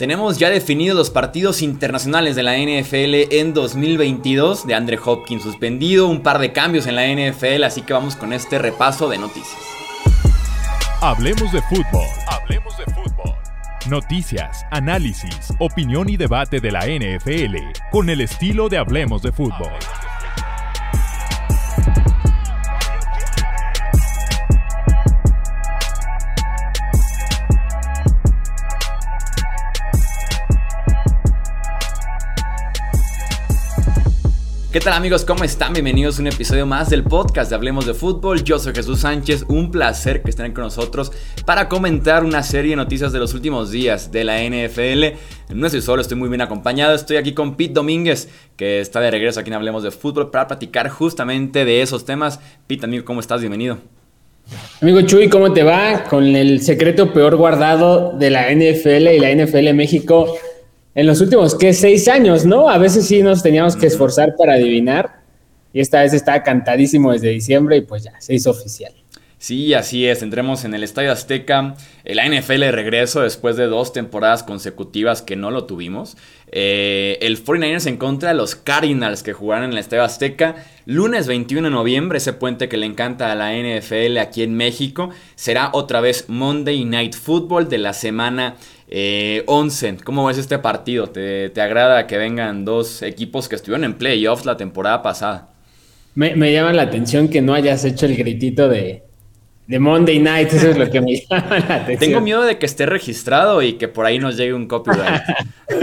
Tenemos ya definidos los partidos internacionales de la NFL en 2022, de Andre Hopkins suspendido, un par de cambios en la NFL, así que vamos con este repaso de noticias. Hablemos de fútbol. Hablemos de fútbol. Noticias, análisis, opinión y debate de la NFL con el estilo de Hablemos de fútbol. ¿Qué tal amigos? ¿Cómo están? Bienvenidos a un episodio más del podcast de Hablemos de Fútbol. Yo soy Jesús Sánchez, un placer que estén con nosotros para comentar una serie de noticias de los últimos días de la NFL. No estoy solo, estoy muy bien acompañado. Estoy aquí con Pete Domínguez, que está de regreso aquí en Hablemos de Fútbol para platicar justamente de esos temas. Pete, amigo, ¿cómo estás? Bienvenido. Amigo Chuy, ¿cómo te va? Con el secreto peor guardado de la NFL y la NFL México en los últimos, ¿qué? Seis años, ¿no? A veces sí nos teníamos que esforzar para adivinar. Y esta vez estaba cantadísimo desde diciembre y pues ya, se hizo oficial. Sí, así es. Entremos en el Estadio Azteca. La NFL de regreso después de dos temporadas consecutivas que no lo tuvimos. Eh, el 49ers en contra de los Cardinals que jugaron en el Estadio Azteca. Lunes 21 de noviembre, ese puente que le encanta a la NFL aquí en México. Será otra vez Monday Night Football de la semana eh, 11, ¿cómo ves este partido? ¿Te, agrada que vengan dos equipos que estuvieron en playoffs la temporada pasada? Me, llama la atención que no hayas hecho el gritito de, de Monday Night, eso es lo que me llama la atención. Tengo miedo de que esté registrado y que por ahí nos llegue un copyright.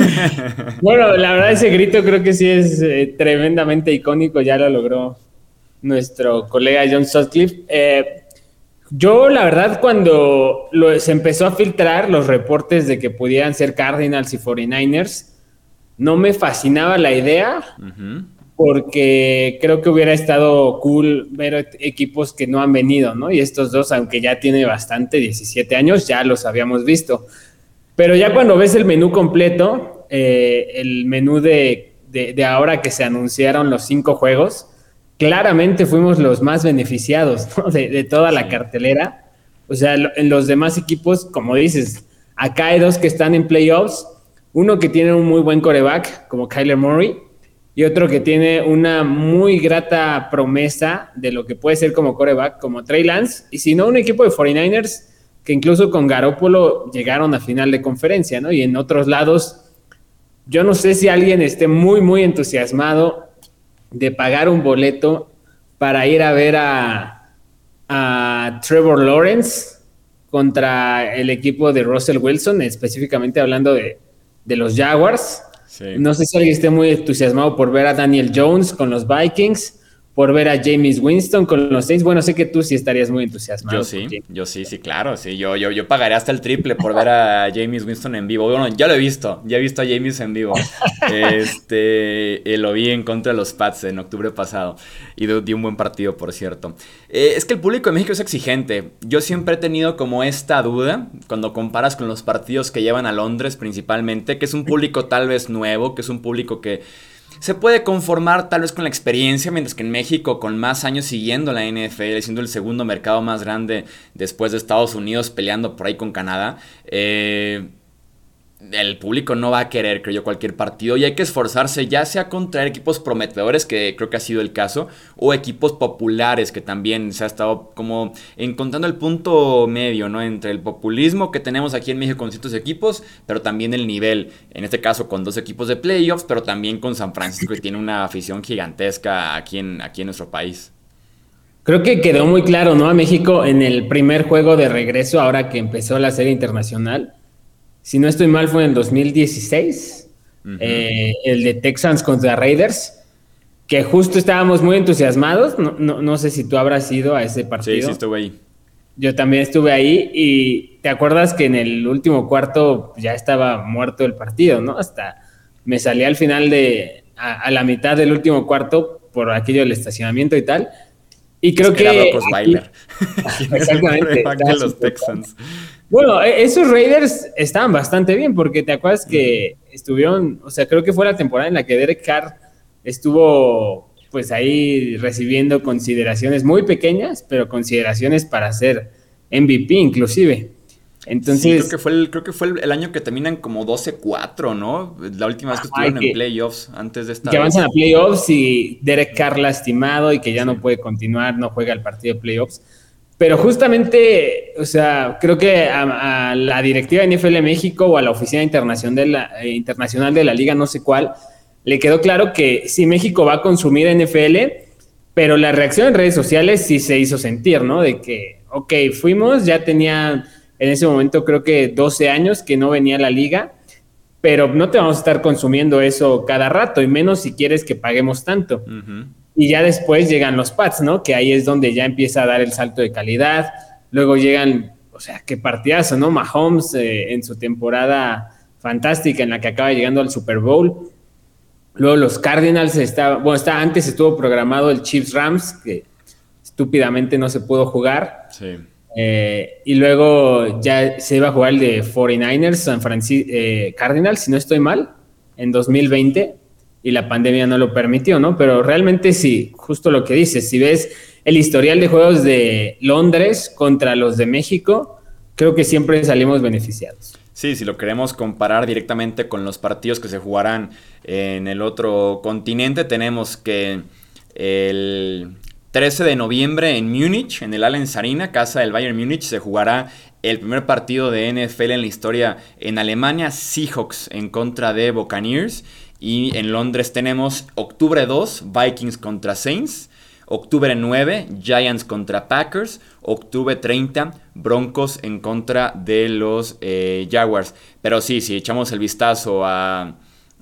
bueno, la verdad ese grito creo que sí es eh, tremendamente icónico, ya lo logró nuestro colega John Sutcliffe. Eh, yo, la verdad, cuando se empezó a filtrar los reportes de que pudieran ser Cardinals y 49ers, no me fascinaba la idea, porque creo que hubiera estado cool ver equipos que no han venido, ¿no? Y estos dos, aunque ya tiene bastante, 17 años, ya los habíamos visto. Pero ya cuando ves el menú completo, eh, el menú de, de ahora que se anunciaron los cinco juegos, claramente fuimos los más beneficiados de, toda la cartelera. O sea, en los demás equipos, como dices, acá hay dos que están en playoffs, uno que tiene un muy buen coreback, como Kyler Murray, y otro que tiene una muy grata promesa de lo que puede ser como coreback, como Trey Lance, y si no, un equipo de 49ers que incluso con Garópolo llegaron a final de conferencia, ¿no? Y en otros lados, yo no sé si alguien esté muy, muy entusiasmado de pagar un boleto para ir a ver a, Trevor Lawrence contra el equipo de Russell Wilson, específicamente hablando de, los Jaguars. No sé si alguien esté muy entusiasmado por ver a Daniel Jones con los Vikings por ver a James Winston con los Saints. Bueno, sé que tú sí estarías muy entusiasmado. Yo sí, yo sí, sí, claro. Sí, yo, yo, yo pagaría hasta el triple por ver a James Winston en vivo. Bueno, ya lo he visto, ya he visto a James en vivo. este, eh, lo vi en contra de los Pats en octubre pasado y dio un buen partido, por cierto. Eh, es que el público de México es exigente. Yo siempre he tenido como esta duda cuando comparas con los partidos que llevan a Londres principalmente, que es un público tal vez nuevo, que es un público que se puede conformar tal vez con la experiencia, mientras que en México, con más años siguiendo la NFL, siendo el segundo mercado más grande después de Estados Unidos, peleando por ahí con Canadá, eh, el público no va a querer, creo yo, cualquier partido y hay que esforzarse ya sea contra equipos prometedores, que creo que ha sido el caso, o equipos populares, que también se ha estado como encontrando el punto medio, ¿no? Entre el populismo que tenemos aquí en México con ciertos equipos, pero también el nivel, en este caso con dos equipos de playoffs, pero también con San Francisco, que tiene una afición gigantesca aquí en, aquí en nuestro país. Creo que quedó muy claro, ¿no? A México en el primer juego de regreso, ahora que empezó la serie internacional si no estoy mal, fue en 2016, eh, el de Texans contra Raiders, que justo estábamos muy entusiasmados. No, sé si tú habrás ido a ese partido. Sí, sí, estuve ahí. Yo también estuve ahí y te acuerdas que en el último cuarto ya estaba muerto el partido, ¿no? Hasta me salí al final de, a, la mitad del último cuarto por aquello del estacionamiento y tal. Y creo que... Era exactamente. los Texans. Bueno, e-, esos Raiders estaban bastante bien porque te acuerdas que estuvieron, o sea, creo que fue la temporada en la que Derek Carr estuvo pues ahí recibiendo consideraciones muy pequeñas, pero consideraciones para ser MVP inclusive. Entonces, creo que fue el, creo que fue el, año que terminan como 12-4, ¿no? La última vez que estuvieron en playoffs antes de esta. Que avanzan a playoffs y Derek Carr lastimado y que ya no puede continuar, no juega el partido de playoffs. Pero justamente, o sea, creo que a, la directiva de NFL México o a la oficina internacional de la, eh, internacional de la liga, no sé cuál, le quedó claro que si México va a consumir NFL, pero la reacción en redes sociales sí se hizo sentir, ¿no? De que, ok, fuimos, ya tenía en ese momento creo que 12 años que no venía a la liga, pero no te vamos a estar consumiendo eso cada rato, y menos si quieres que paguemos tanto. Y ya después llegan los pads, ¿no? Que ahí es donde ya empieza a dar el salto de calidad. Luego llegan, o sea, qué partidazo, ¿no? Mahomes eh, en su temporada fantástica en la que acaba llegando al Super Bowl Luego los Cardinals estaba, bueno, está, antes estuvo programado el Chiefs Rams, que estúpidamente no se pudo jugar. Sí. Eh, y luego ya se iba a jugar el de 49ers, San Francisco, eh, Cardinals, si no estoy mal, en 2020, y la pandemia no lo permitió, ¿no? Pero realmente sí, justo lo que dices, si ves el historial de juegos de Londres contra los de México, creo que siempre salimos beneficiados. Sí, si lo queremos comparar directamente con los partidos que se jugarán en el otro continente, tenemos que el 13 de noviembre en Múnich, en el Allianz Arena, casa del Bayern Múnich, se jugará el primer partido de NFL en la historia en Alemania, Seahawks en contra de Buccaneers. Y en Londres tenemos octubre 2, Vikings contra Saints. Octubre 9, Giants contra Packers. Octubre 30, Broncos en contra de los eh, Jaguars. Pero sí, si echamos el vistazo a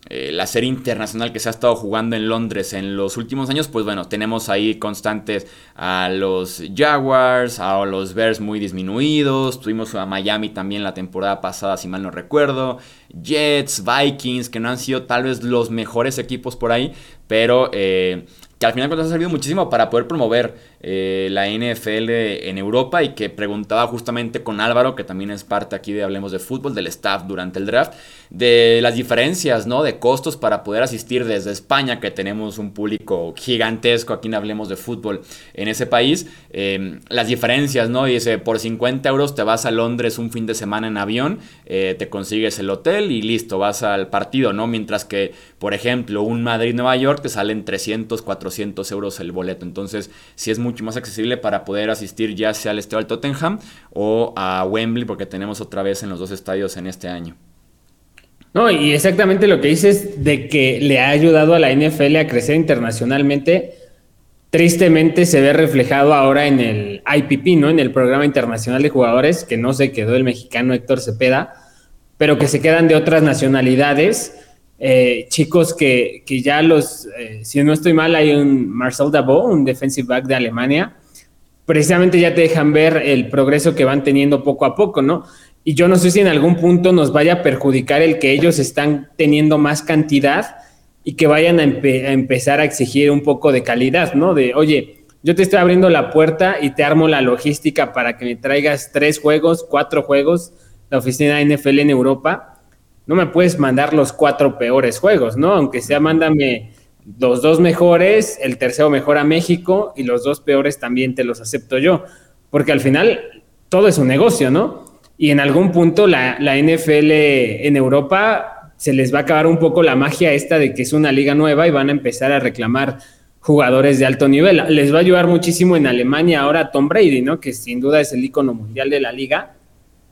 eh, la serie internacional que se ha estado jugando en Londres en los últimos años, pues bueno, tenemos ahí constantes a los Jaguars, a los Bears muy disminuidos. Tuvimos a Miami también la temporada pasada, si mal no recuerdo. Jets, Vikings, que no han sido tal vez los mejores equipos por ahí, pero... Eh, que al final ha servido muchísimo para poder promover eh, la NFL en Europa y que preguntaba justamente con Álvaro, que también es parte aquí de Hablemos de Fútbol, del staff durante el draft, de las diferencias, ¿no? De costos para poder asistir desde España, que tenemos un público gigantesco aquí en Hablemos de Fútbol en ese país, em, las diferencias, ¿no? Dice, por 50 euros te vas a Londres un fin de semana en avión, eh, te consigues el hotel y listo, vas al partido, ¿no? Mientras que, por ejemplo, un Madrid-Nueva York te salen 300, 400 400 euros el boleto. Entonces, sí es mucho más accesible para poder asistir ya sea al estadio del Tottenham o a Wembley, porque tenemos otra vez en los dos estadios en este año. No, y exactamente lo que dices de que le ha ayudado a la NFL a crecer internacionalmente, tristemente se ve reflejado ahora en el IPP, ¿no? En el Programa Internacional de Jugadores, que no se quedó el mexicano Héctor Cepeda, pero que se quedan de otras nacionalidades eh, chicos que, ya los, eh, si no estoy mal, hay un Marcel Dabo, un defensive back de Alemania, precisamente ya te dejan ver el progreso que van teniendo poco a poco, ¿no? Y yo no sé si en algún punto nos vaya a perjudicar el que ellos están teniendo más cantidad y que vayan a, a empezar a exigir un poco de calidad, ¿no? De, oye, yo te estoy abriendo la puerta y te armo la logística para que me traigas tres juegos, cuatro juegos, la oficina NFL en Europa no me puedes mandar los cuatro peores juegos, ¿no? Aunque sea, mándame los dos mejores, el tercero mejor a México y los dos peores también te los acepto yo. Porque al final todo es un negocio, ¿no? Y en algún punto la, la NFL en Europa se les va a acabar un poco la magia esta de que es una liga nueva y van a empezar a reclamar jugadores de alto nivel. Les va a ayudar muchísimo en Alemania ahora Tom Brady, ¿no? Que sin duda es el icono mundial de la liga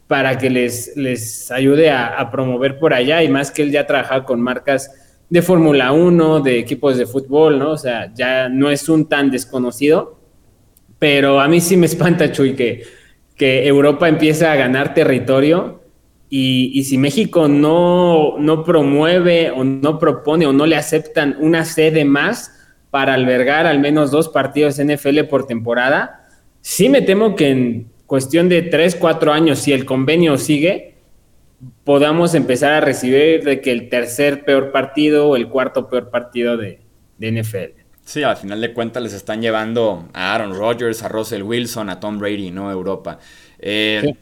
para que les, les ayude a, promover por allá y más que él ya trabaja con marcas de Fórmula 1, de equipos de fútbol, ¿no? O sea, ya no es un tan desconocido, pero a mí sí me espanta, Chuy, que, que Europa empieza a ganar territorio y, si México no, no promueve o no propone o no le aceptan una sede más para albergar al menos dos partidos NFL por temporada, sí me temo que en cuestión de tres, cuatro años, si el convenio sigue, podamos empezar a recibir de que el tercer peor partido o el cuarto peor partido de, NFL. Sí, al final de cuentas les están llevando a Aaron Rodgers, a Russell Wilson, a Tom Brady, ¿no? Europa. Eh,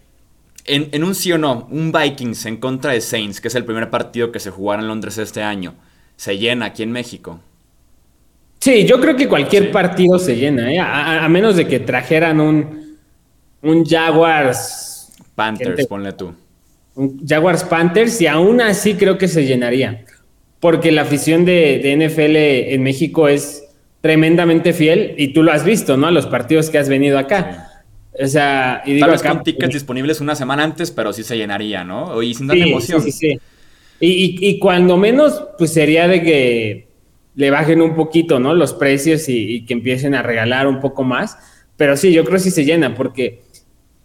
en, en, un sí o no, un Vikings en contra de Saints, que es el primer partido que se jugará en Londres este año, ¿se llena aquí en México? Sí, yo creo que cualquier partido se llena, ¿eh? a, menos de que trajeran un, un Jaguars Panthers, ponle tú. Jaguars Panthers y aún así creo que se llenaría. Porque la afición de, NFL en México es tremendamente fiel y tú lo has visto, ¿no? A los partidos que has venido acá. O sea, y digo Tal vez con tickets disponibles una semana antes, pero sí se llenaría, ¿no? Y sin tanta emoción. Sí, sí, y, y, cuando menos, pues sería de que le bajen un poquito, ¿no? Los precios y, que empiecen a regalar un poco más. Pero sí, yo creo que sí se llena, porque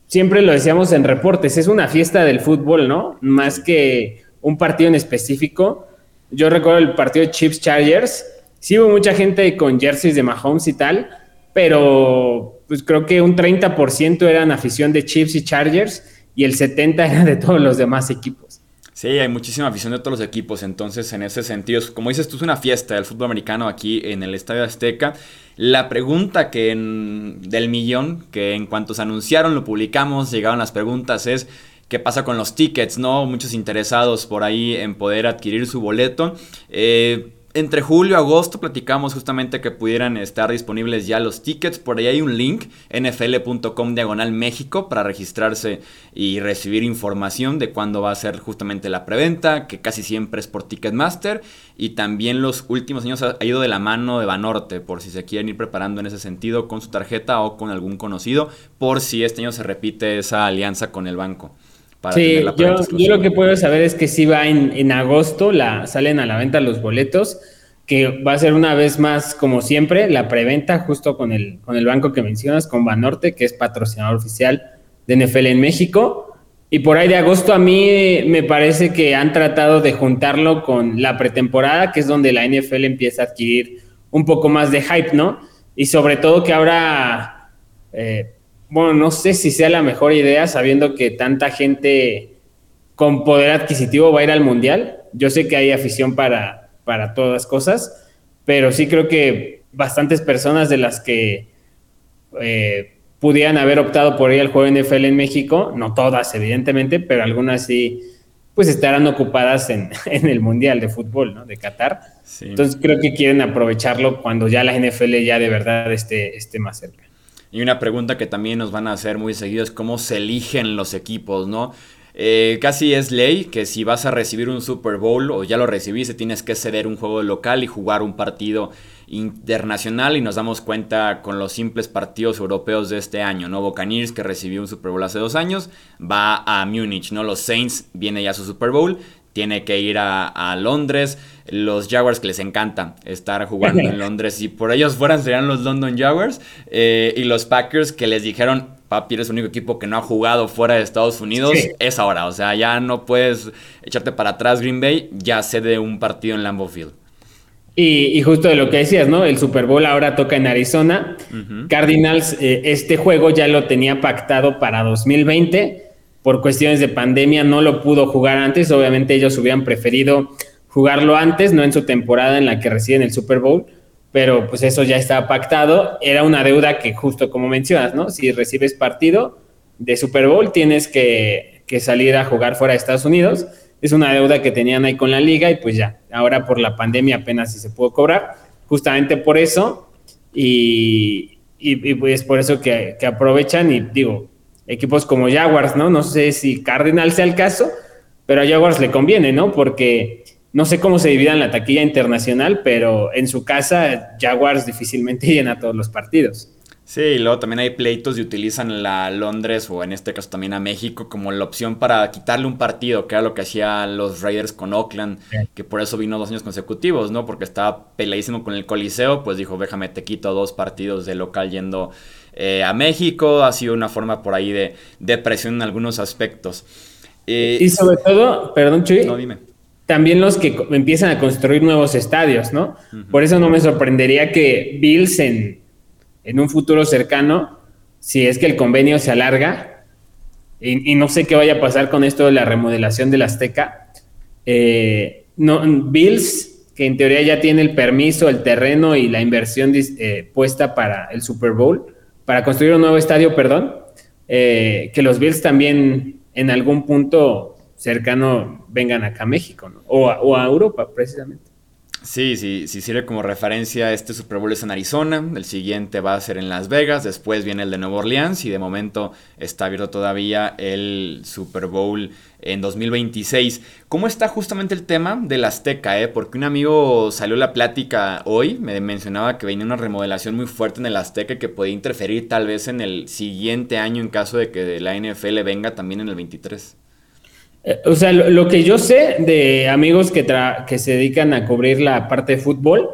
siempre lo decíamos en reportes, es una fiesta del fútbol, ¿no? Más que un partido en específico. Yo recuerdo el partido de Chips Chargers. Sí hubo mucha gente con jerseys de Mahomes y tal, pero pues creo que un 30% eran afición de Chiefs y Chargers y el 70% era de todos los demás equipos. Sí, hay muchísima afición de todos los equipos, entonces en ese sentido, como dices tú, es una fiesta del fútbol americano aquí en el Estadio Azteca. La pregunta que del millón, que en cuanto se anunciaron, lo publicamos, llegaron las preguntas, es qué pasa con los tickets, ¿no? Muchos interesados por ahí en poder adquirir su boleto. Eh, entre julio y agosto platicamos justamente que pudieran estar disponibles ya los tickets. Por ahí hay un link, nfl.com diagonal México, para registrarse y recibir información de cuándo va a ser justamente la preventa, que casi siempre es por Ticketmaster. Y también los últimos años ha ido de la mano de Banorte, por si se quieren ir preparando en ese sentido con su tarjeta o con algún conocido, por si este año se repite esa alianza con el banco sí, yo, yo, lo que puedo saber es que si va en, agosto, la, salen a la venta los boletos, que va a ser una vez más, como siempre, la preventa justo con el, con el banco que mencionas, con Banorte, que es patrocinador oficial de NFL en México. Y por ahí de agosto a mí me parece que han tratado de juntarlo con la pretemporada, que es donde la NFL empieza a adquirir un poco más de hype, ¿no? Y sobre todo que ahora... Eh, bueno, no sé si sea la mejor idea sabiendo que tanta gente con poder adquisitivo va a ir al mundial. Yo sé que hay afición para, para todas cosas, pero sí creo que bastantes personas de las que eh, pudieran haber optado por ir al juego NFL en México, no todas evidentemente, pero algunas sí, pues estarán ocupadas en, el Mundial de Fútbol, ¿no? De Qatar. Entonces creo que quieren aprovecharlo cuando ya la NFL ya de verdad esté, esté más cerca. Y una pregunta que también nos van a hacer muy seguido es cómo se eligen los equipos, ¿no? Eh, casi es ley que si vas a recibir un Super Bowl o ya lo recibiste, tienes que ceder un juego local y jugar un partido internacional y nos damos cuenta con los simples partidos europeos de este año, ¿no? Que recibió un Super Bowl hace dos años, va a Múnich, ¿no? Los Saints viene ya su Super Bowl, tiene que ir a, Londres. Los Jaguars que les encanta estar jugando en Londres. Si por ellos fueran serían los London Jaguars. Eh, y los Packers que les dijeron, papi, eres el único equipo que no ha jugado fuera de Estados Unidos. Es ahora. O sea, ya no puedes echarte para atrás Green Bay. Ya cede un partido en Lambeau Field. Y, justo de lo que decías, ¿no? El Super Bowl ahora toca en Arizona. Cardinals, eh, este juego ya lo tenía pactado para 2020 por cuestiones de pandemia no lo pudo jugar antes. Obviamente ellos hubieran preferido jugarlo antes, no en su temporada en la que reciben el Super Bowl, pero pues eso ya estaba pactado. Era una deuda que justo como mencionas, ¿no? Si recibes partido de Super Bowl tienes que, salir a jugar fuera de Estados Unidos. Es una deuda que tenían ahí con la liga y pues ya, ahora por la pandemia apenas si se pudo cobrar, justamente por eso. Y, y, pues por eso que, que aprovechan y digo, equipos como Jaguars, ¿no? No sé si Cardinal sea el caso, pero a Jaguars le conviene, ¿no? Porque no sé cómo se dividan la taquilla internacional, pero en su casa Jaguars difícilmente llena todos los partidos. Sí, y luego también hay pleitos y utilizan la Londres o en este caso también a México como la opción para quitarle un partido, que era lo que hacían los Raiders con Oakland, que por eso vino dos años consecutivos, ¿no? Porque estaba peleadísimo con el Coliseo, pues dijo, déjame, te quito dos partidos de local yendo eh, a México. Ha sido una forma por ahí de, de presión en algunos aspectos. Eh, y sobre todo, perdón, Chuy. No, dime. También los que empiezan a construir nuevos estadios, ¿no? Por eso no me sorprendería que Bills en, en, un futuro cercano, si es que el convenio se alarga, y, no sé qué vaya a pasar con esto de la remodelación del Azteca, eh, no, Bills, que en teoría ya tiene el permiso, el terreno y la inversión puesta para el Super Bowl, para construir un nuevo estadio, perdón, eh, que los Bills también en algún punto cercano vengan acá a México, ¿no? o, a, Europa, precisamente. Sí, sí, sí sirve como referencia. Este Super Bowl es en Arizona, el siguiente va a ser en Las Vegas, después viene el de Nueva Orleans y de momento está abierto todavía el Super Bowl en 2026. ¿Cómo está justamente el tema del Azteca? Eh? Porque un amigo salió a la plática hoy, me mencionaba que venía una remodelación muy fuerte en el Azteca que podía interferir tal vez en el siguiente año en caso de que la NFL venga también en el 23. Eh, o sea, lo, que yo sé de amigos que, que se dedican a cubrir la parte de fútbol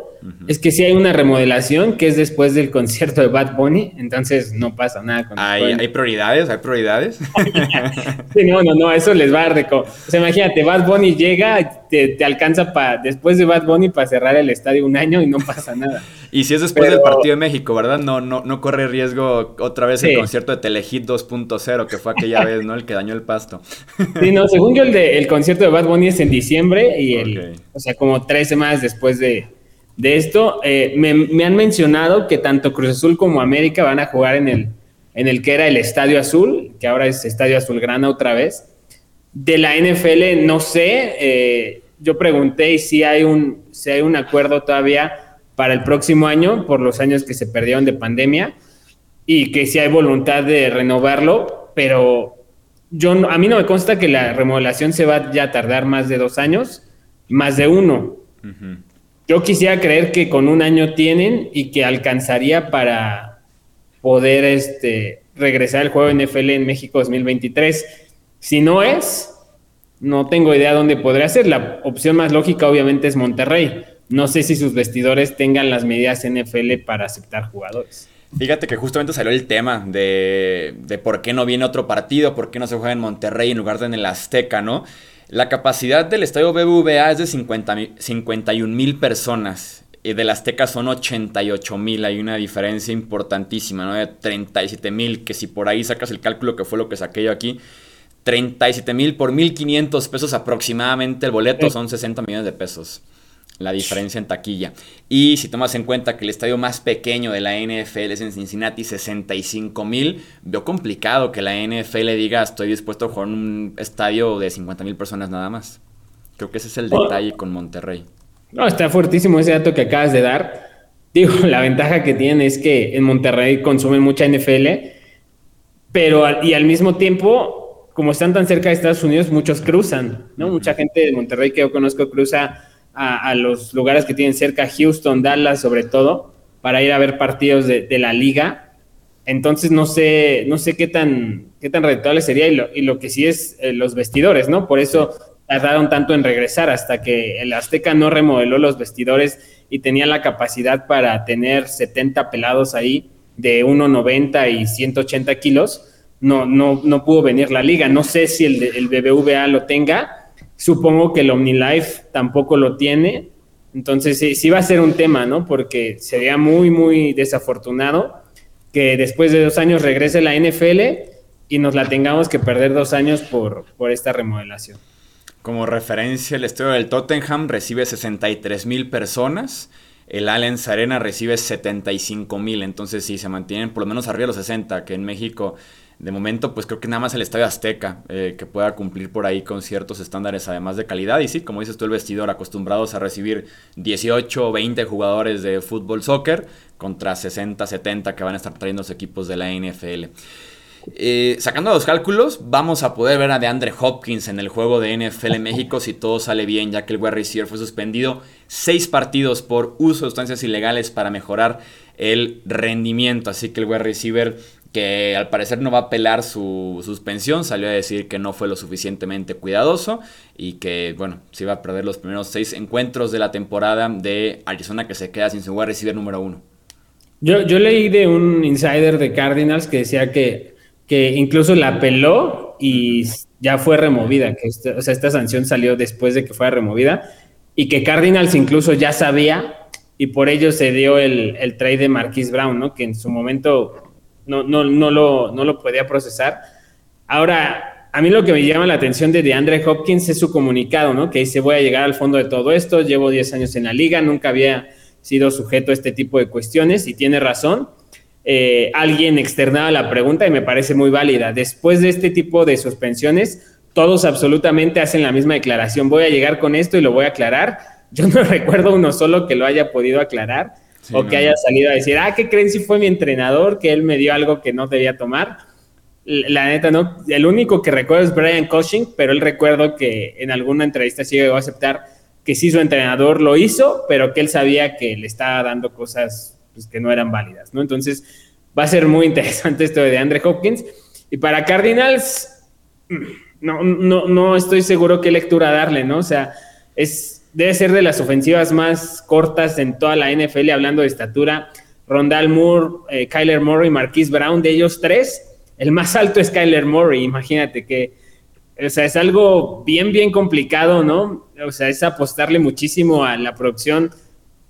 es que si hay una remodelación que es después del concierto de Bad Bunny, entonces no pasa nada con ¿Hay, ¿Hay prioridades? ¿Hay prioridades? sí, no, no, no, eso les va a de... O sea, imagínate, Bad Bunny llega, te, te alcanza para después de Bad Bunny para cerrar el estadio un año y no pasa nada. y si es después del partido de México, ¿verdad? No, no, no corre riesgo otra vez el concierto de Telehit 2.0, que fue aquella vez, ¿no? El que dañó el pasto. sí, no, según yo el, de, el concierto de Bad Bunny es en diciembre y el, o sea, como tres semanas después de de esto. Eh, me, han mencionado que tanto Cruz Azul como América van a jugar en el, en el que era el Estadio Azul, que ahora es Estadio Azul Grana otra vez. De la NFL no sé, eh, yo pregunté si hay, un, si hay un acuerdo todavía para el próximo año por los años que se perdieron de pandemia y que si hay voluntad de renovarlo, pero yo a mí no me consta que la remodelación se va ya a tardar más de dos años, más de uno. Yo quisiera creer que con un año tienen y que alcanzaría para poder este, regresar al juego NFL en México 2023. Si no es, no tengo idea dónde podría ser. La opción más lógica obviamente es Monterrey. No sé si sus vestidores tengan las medidas NFL para aceptar jugadores. Fíjate que justamente salió el tema de, de por qué no viene otro partido, por qué no se juega en Monterrey en lugar de en el Azteca, ¿no? La capacidad del estadio BBVA es de 50, 51 mil personas. Y del Azteca son 88 mil. Hay una diferencia importantísima, ¿no? De 37 mil. Que si por ahí sacas el cálculo que fue lo que saqué yo aquí. 37 mil por 1.500 pesos aproximadamente el boleto son 60 millones de pesos la diferencia en taquilla. Y si tomas en cuenta que el estadio más pequeño de la NFL es en Cincinnati, 65 mil, veo complicado que la NFL diga estoy dispuesto a jugar en un estadio de 50 mil personas nada más. Creo que ese es el detalle con Monterrey. No, está fuertísimo ese dato que acabas de dar. Digo, la ventaja que tienen es que en Monterrey consumen mucha NFL, pero y al mismo tiempo, como están tan cerca de Estados Unidos, muchos cruzan, ¿no? Mucha gente de Monterrey que yo conozco cruza a, los lugares que tienen cerca, Houston, Dallas sobre todo, para ir a ver partidos de, la liga. Entonces no sé, no sé qué tan, qué tan rentable sería y lo, que sí es eh, los vestidores, ¿no? Por eso tardaron tanto en regresar hasta que el Azteca no remodeló los vestidores y tenía la capacidad para tener 70 pelados ahí de 1,90 y 180 kilos. No, no, no pudo venir la liga. No sé si el, el BBVA lo tenga, Supongo que el OmniLife tampoco lo tiene. Entonces sí, sí va a ser un tema, ¿no? Porque sería muy, muy desafortunado que después de dos años regrese la NFL y nos la tengamos que perder dos años por, por esta remodelación. Como referencia, el estadio del Tottenham recibe 63 mil personas. El Allianz Arena recibe 75 mil. Entonces, sí, se mantienen por lo menos arriba de los 60, que en México de momento, pues creo que nada más el Estadio Azteca eh, que pueda cumplir por ahí con ciertos estándares, además de calidad. Y sí, como dices tú, el vestidor, acostumbrados a recibir 18 o 20 jugadores de fútbol soccer contra 60, 70 que van a estar trayendo los equipos de la NFL. Eh, sacando los cálculos, vamos a poder ver a DeAndre Hopkins en el juego de NFL México si todo sale bien, ya que el wide receiver fue suspendido seis partidos por uso de sustancias ilegales para mejorar el rendimiento. Así que el wide receiver que al parecer no va a apelar su suspensión, salió a decir que no fue lo suficientemente cuidadoso y que, bueno, se iba a perder los primeros seis encuentros de la temporada de Arizona que se queda sin su wide receiver número uno. Yo, yo leí de un insider de Cardinals que decía que, que incluso la apeló y ya fue removida, que este, o sea, esta sanción salió después de que fuera removida y que Cardinals incluso ya sabía y por ello se dio el, el trade de Marquise Brown, ¿no? Que en su momento no, no, no, lo, no lo podía procesar. Ahora, a mí lo que me llama la atención de DeAndre Hopkins es su comunicado, ¿no? Que dice, voy a llegar al fondo de todo esto, llevo 10 años en la liga, nunca había sido sujeto a este tipo de cuestiones y tiene razón. Eh, alguien externaba la pregunta y me parece muy válida. Después de este tipo de suspensiones, todos absolutamente hacen la misma declaración. Voy a llegar con esto y lo voy a aclarar. yo no recuerdo uno solo que lo haya podido aclarar o que haya salido a decir, ah, ¿qué creen si fue mi entrenador, que él me dio algo que no debía tomar? La neta, no. El único que recuerdo es Brian Cushing, pero él recuerdo que en alguna entrevista sí llegó a aceptar que sí su entrenador lo hizo, pero que él sabía que le estaba dando cosas pues, que no eran válidas, ¿no? Entonces, va a ser muy interesante esto de Andre Hopkins. Y para Cardinals, no, no, no estoy seguro qué lectura darle, ¿no? O sea, es debe ser de las ofensivas más cortas en toda la NFL, hablando de estatura. Rondal Moore, eh, Kyler Murray, Marquise Brown, de ellos tres, el más alto es Kyler Murray, imagínate que, o sea, es algo bien, bien complicado, ¿no? O sea, es apostarle muchísimo a la producción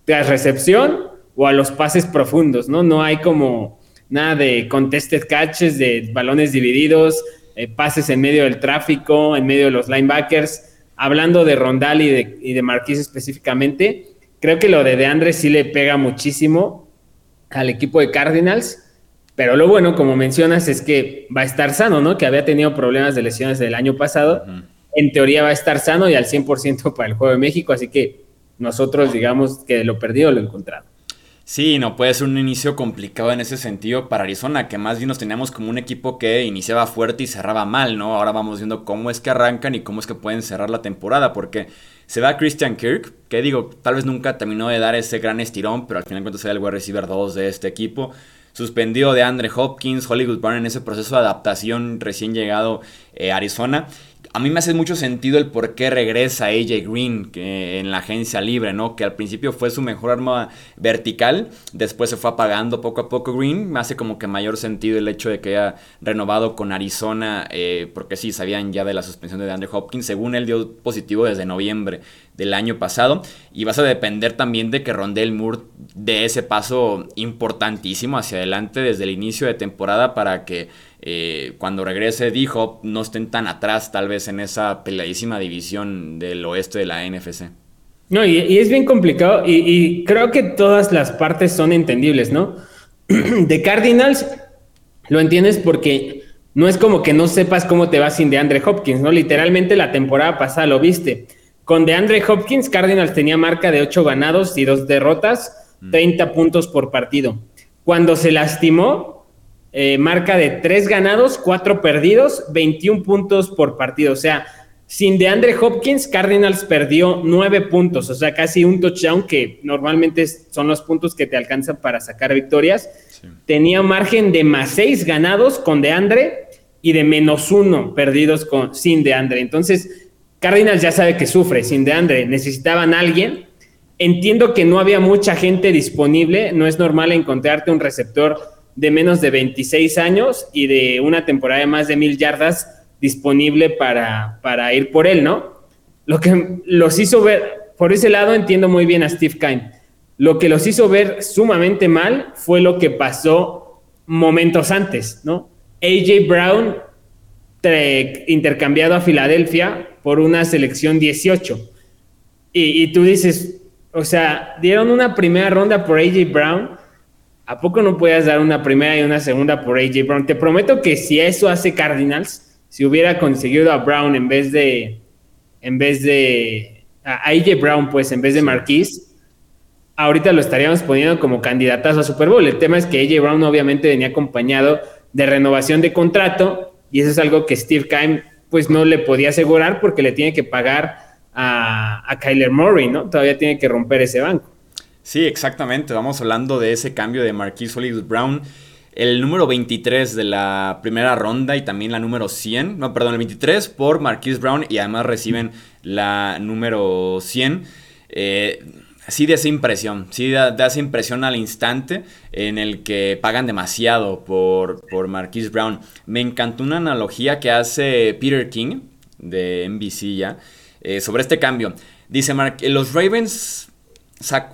de recepción o a los pases profundos, ¿no? No hay como nada de contested catches, de balones divididos, eh, pases en medio del tráfico, en medio de los linebackers hablando de Rondal y de, y de Marquise específicamente, creo que lo de DeAndre sí le pega muchísimo al equipo de Cardinals. Pero lo bueno, como mencionas, es que va a estar sano, ¿no? Que había tenido problemas de lesiones del año pasado. En teoría va a estar sano y al 100% para el Juego de México. Así que nosotros, digamos que lo perdido lo encontrado. Sí, no puede ser un inicio complicado en ese sentido para Arizona, que más bien nos teníamos como un equipo que iniciaba fuerte y cerraba mal, ¿no? Ahora vamos viendo cómo es que arrancan y cómo es que pueden cerrar la temporada, porque se va Christian Kirk, que digo, tal vez nunca terminó de dar ese gran estirón, pero al final cuentas era el wide receiver 2 de este equipo. Suspendido de Andre Hopkins, Hollywood Brown en ese proceso de adaptación recién llegado eh, a Arizona a mí me hace mucho sentido el por qué regresa AJ Green en la agencia libre, ¿no? Que al principio fue su mejor arma vertical, después se fue apagando poco a poco Green. Me hace como que mayor sentido el hecho de que haya renovado con Arizona, eh, porque sí, sabían ya de la suspensión de Andrew Hopkins. Según él dio positivo desde noviembre del año pasado. Y vas a depender también de que Rondell Moore dé ese paso importantísimo hacia adelante desde el inicio de temporada para que eh, cuando regrese dijo no estén tan atrás tal vez en esa peleadísima división del oeste de la NFC. No, y, es bien complicado y, creo que todas las partes son entendibles, ¿no? De Cardinals lo entiendes porque no es como que no sepas cómo te va sin DeAndre Hopkins, ¿no? Literalmente la temporada pasada lo viste. Con DeAndre Hopkins, Cardinals tenía marca de 8 ganados y 2 derrotas, 30 mm. puntos por partido. Cuando se lastimó, eh, marca de 3 ganados, 4 perdidos, 21 puntos por partido. O sea, sin DeAndre Hopkins, Cardinals perdió 9 puntos, o sea, casi un touchdown que normalmente son los puntos que te alcanzan para sacar victorias. Tenía margen de más 6 ganados con DeAndre y de menos 1 perdidos con, sin DeAndre. Entonces, Cardinals ya sabe que sufre sin DeAndre. Necesitaban a alguien. Entiendo que no había mucha gente disponible. No es normal encontrarte un receptor de menos de 26 años y de una temporada de más de mil yardas disponible para, para ir por él, ¿no? Lo que los hizo ver, por ese lado entiendo muy bien a Steve Kine. Lo que los hizo ver sumamente mal fue lo que pasó momentos antes, ¿no? AJ Brown intercambiado a Filadelfia por una selección 18. Y, y tú dices, o sea, dieron una primera ronda por AJ Brown ¿A poco no puedas dar una primera y una segunda por AJ Brown? Te prometo que si eso hace Cardinals, si hubiera conseguido a Brown en vez de, en vez de, a AJ Brown, pues en vez de Marquise, ahorita lo estaríamos poniendo como candidatazo a Super Bowl. El tema es que AJ Brown obviamente venía acompañado de renovación de contrato y eso es algo que Steve Kime pues no le podía asegurar porque le tiene que pagar a, a Kyler Murray, ¿no? Todavía tiene que romper ese banco. Sí, exactamente. Vamos hablando de ese cambio de Marquise Hollywood Brown. El número 23 de la primera ronda y también la número 100. No, perdón, el 23 por Marquise Brown y además reciben la número 100. Eh, sí da esa impresión, sí da, esa impresión al instante en el que pagan demasiado por, por Marquise Brown. Me encantó una analogía que hace Peter King de NBC ya eh, sobre este cambio. Dice, Mark, los Ravens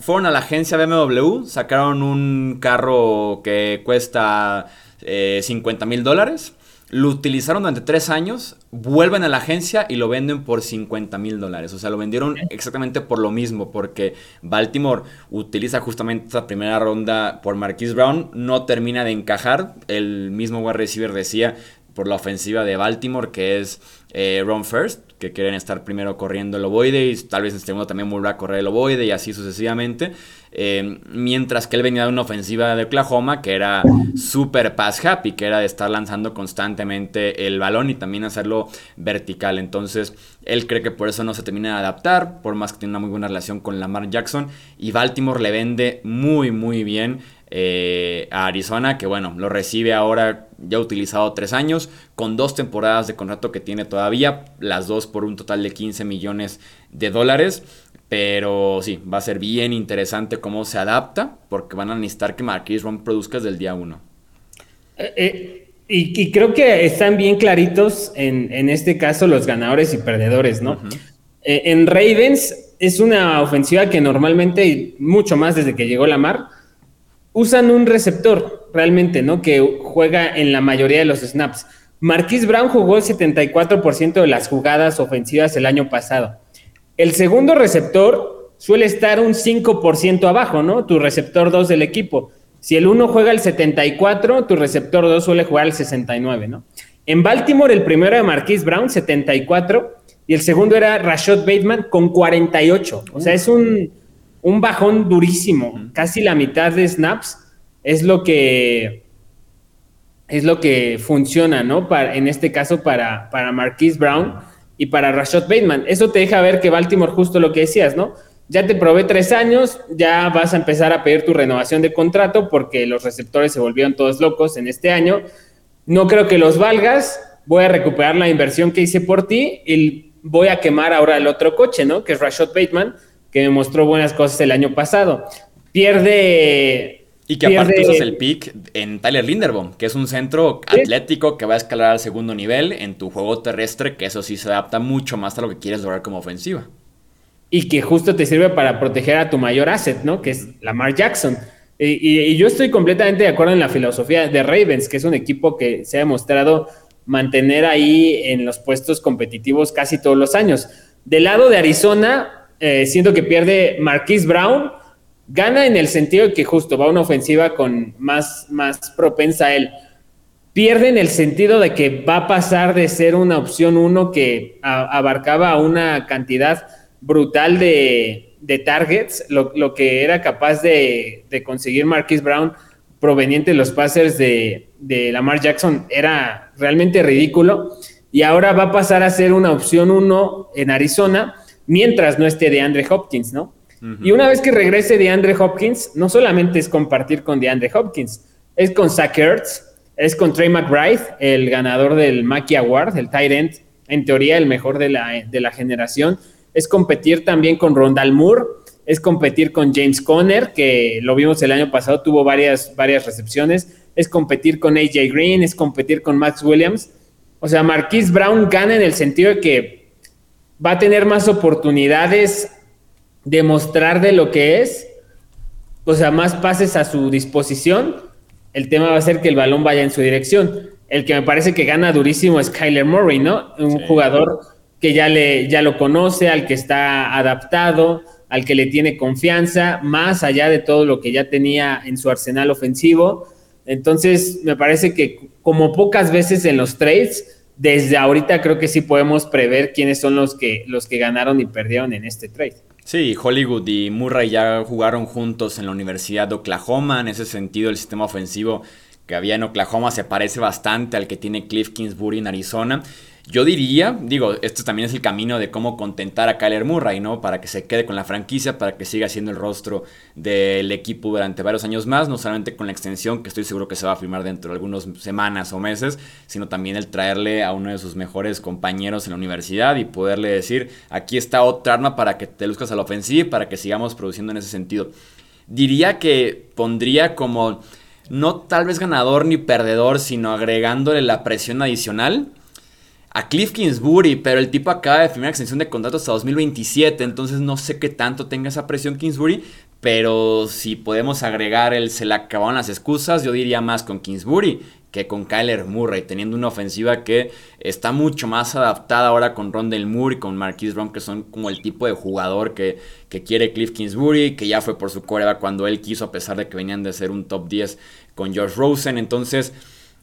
fueron a la agencia BMW, sacaron un carro que cuesta 50 eh, mil dólares, lo utilizaron durante tres años, vuelven a la agencia y lo venden por 50 mil dólares. O sea, lo vendieron exactamente por lo mismo, porque Baltimore utiliza justamente esta primera ronda por Marquise Brown, no termina de encajar. El mismo wide receiver decía por la ofensiva de Baltimore, que es eh, Ron First que quieren estar primero corriendo el ovoide y tal vez en segundo también volver a correr el ovoide y así sucesivamente. Eh, mientras que él venía de una ofensiva de Oklahoma que era súper pass happy, que era de estar lanzando constantemente el balón y también hacerlo vertical. Entonces, él cree que por eso no se termina de adaptar, por más que tiene una muy buena relación con Lamar Jackson. Y Baltimore le vende muy, muy bien eh, a Arizona, que bueno, lo recibe ahora ya utilizado tres años, con dos temporadas de contrato que tiene todavía, las dos por un total de 15 millones de dólares. Pero sí, va a ser bien interesante cómo se adapta, porque van a necesitar que Marquis Ron produzca desde el día uno. Eh, eh, y, creo que están bien claritos en, este caso los ganadores y perdedores, ¿no? en Ravens es una ofensiva que normalmente, mucho más desde que llegó Lamar, usan un receptor realmente, ¿no? Que juega en la mayoría de los snaps. Marquis Brown jugó el 74% de las jugadas ofensivas el año pasado. El segundo receptor suele estar un 5% abajo, ¿no? Tu receptor 2 del equipo. Si el uno juega el 74, tu receptor 2 suele jugar el 69, ¿no? En Baltimore, el primero era Marquis Brown, 74, y el segundo era Rashad Bateman con 48. O sea, es un, un bajón durísimo, casi la mitad de snaps es lo que es lo que funciona, ¿no? Para, en este caso para, para Marquise Brown y para Rashad Bateman. Eso te deja ver que Baltimore, justo lo que decías, ¿no? Ya te probé tres años, ya vas a empezar a pedir tu renovación de contrato porque los receptores se volvieron todos locos en este año. No creo que los valgas, voy a recuperar la inversión que hice por ti y voy a quemar ahora el otro coche, ¿no? Que es Rashad Bateman que me mostró buenas cosas el año pasado. Pierde. Y que aparte usas el pick en Tyler Linderbaum, que es un centro atlético que va a escalar al segundo nivel en tu juego terrestre, que eso sí se adapta mucho más a lo que quieres lograr como ofensiva. Y que justo te sirve para proteger a tu mayor asset, ¿no? Que es Lamar Jackson. Y, y, yo estoy completamente de acuerdo en la filosofía de Ravens, que es un equipo que se ha demostrado mantener ahí en los puestos competitivos casi todos los años. Del lado de Arizona, eh, siento que pierde Marquise Brown. Gana en el sentido de que justo va una ofensiva con más, más propensa a él. Pierde en el sentido de que va a pasar de ser una opción uno que abarcaba una cantidad brutal de, targets, lo, que era capaz de, conseguir Marquise Brown proveniente de los passers de, de Lamar Jackson era realmente ridículo. Y ahora va a pasar a ser una opción uno en Arizona mientras no esté de Andre Hopkins, ¿no? Y una vez que regrese de Andre Hopkins, no solamente es compartir con DeAndre Hopkins, es con Zach Ertz, es con Trey McBride, el ganador del Mackey Award, el tight end, en teoría el mejor de la, de la generación, es competir también con Rondal Moore, es competir con James Conner, que lo vimos el año pasado, tuvo varias, varias recepciones, es competir con AJ Green, es competir con Max Williams. O sea, Marquise Brown gana en el sentido de que va a tener más oportunidades de mostrar de lo que es, o sea, más pases a su disposición. El tema va a ser que el balón vaya en su dirección. El que me parece que gana durísimo es Kyler Murray, ¿no? Un jugador que ya, le, ya lo conoce, al que está adaptado, al que le tiene confianza, más allá de todo lo que ya tenía en su arsenal ofensivo. Entonces, me parece que como pocas veces en los trades, desde ahorita creo que sí podemos prever quiénes son los que, los que ganaron y perdieron en este trade. Sí, Hollywood y Murray ya jugaron juntos en la Universidad de Oklahoma. En ese sentido, el sistema ofensivo que había en Oklahoma se parece bastante al que tiene Cliff Kingsbury en Arizona. Yo diría, digo, esto también es el camino de cómo contentar a Kyler Murray, ¿no? Para que se quede con la franquicia, para que siga siendo el rostro del equipo durante varios años más, no solamente con la extensión, que estoy seguro que se va a firmar dentro de algunas semanas o meses, sino también el traerle a uno de sus mejores compañeros en la universidad y poderle decir, aquí está otra arma para que te luzcas a la ofensiva y para que sigamos produciendo en ese sentido. Diría que pondría como, no tal vez ganador ni perdedor, sino agregándole la presión adicional a Cliff Kingsbury, pero el tipo acaba de firmar extensión de contrato hasta 2027, entonces no sé qué tanto tenga esa presión Kingsbury, pero si podemos agregar el se le acabaron las excusas, yo diría más con Kingsbury que con Kyler Murray, teniendo una ofensiva que está mucho más adaptada ahora con Rondell Moore y con Marquise Brown, que son como el tipo de jugador que, que quiere Cliff Kingsbury, que ya fue por su coreback cuando él quiso, a pesar de que venían de ser un top 10 con George Rosen, entonces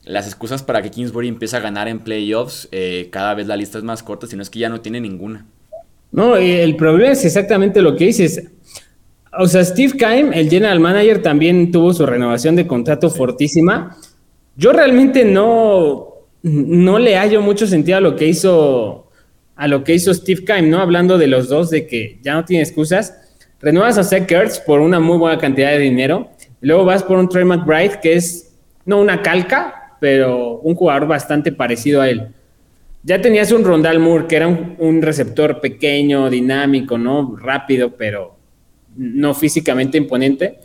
las excusas para que Kingsbury empiece a ganar en playoffs, eh, cada vez la lista es más corta, sino es que ya no tiene ninguna. No, el problema es exactamente lo que dices. O sea, Steve Keim, el general manager, también tuvo su renovación de contrato fortísima. Yo realmente no, no le hallo mucho sentido a lo que hizo a lo que hizo Steve Keim, ¿no? Hablando de los dos, de que ya no tiene excusas. Renuevas a Zach Ertz por una muy buena cantidad de dinero. Luego vas por un Trey McBride, que es no una calca, pero un jugador bastante parecido a él. Ya tenías un Rondal Moore, que era un, receptor pequeño, dinámico, ¿no? Rápido, pero no físicamente imponente.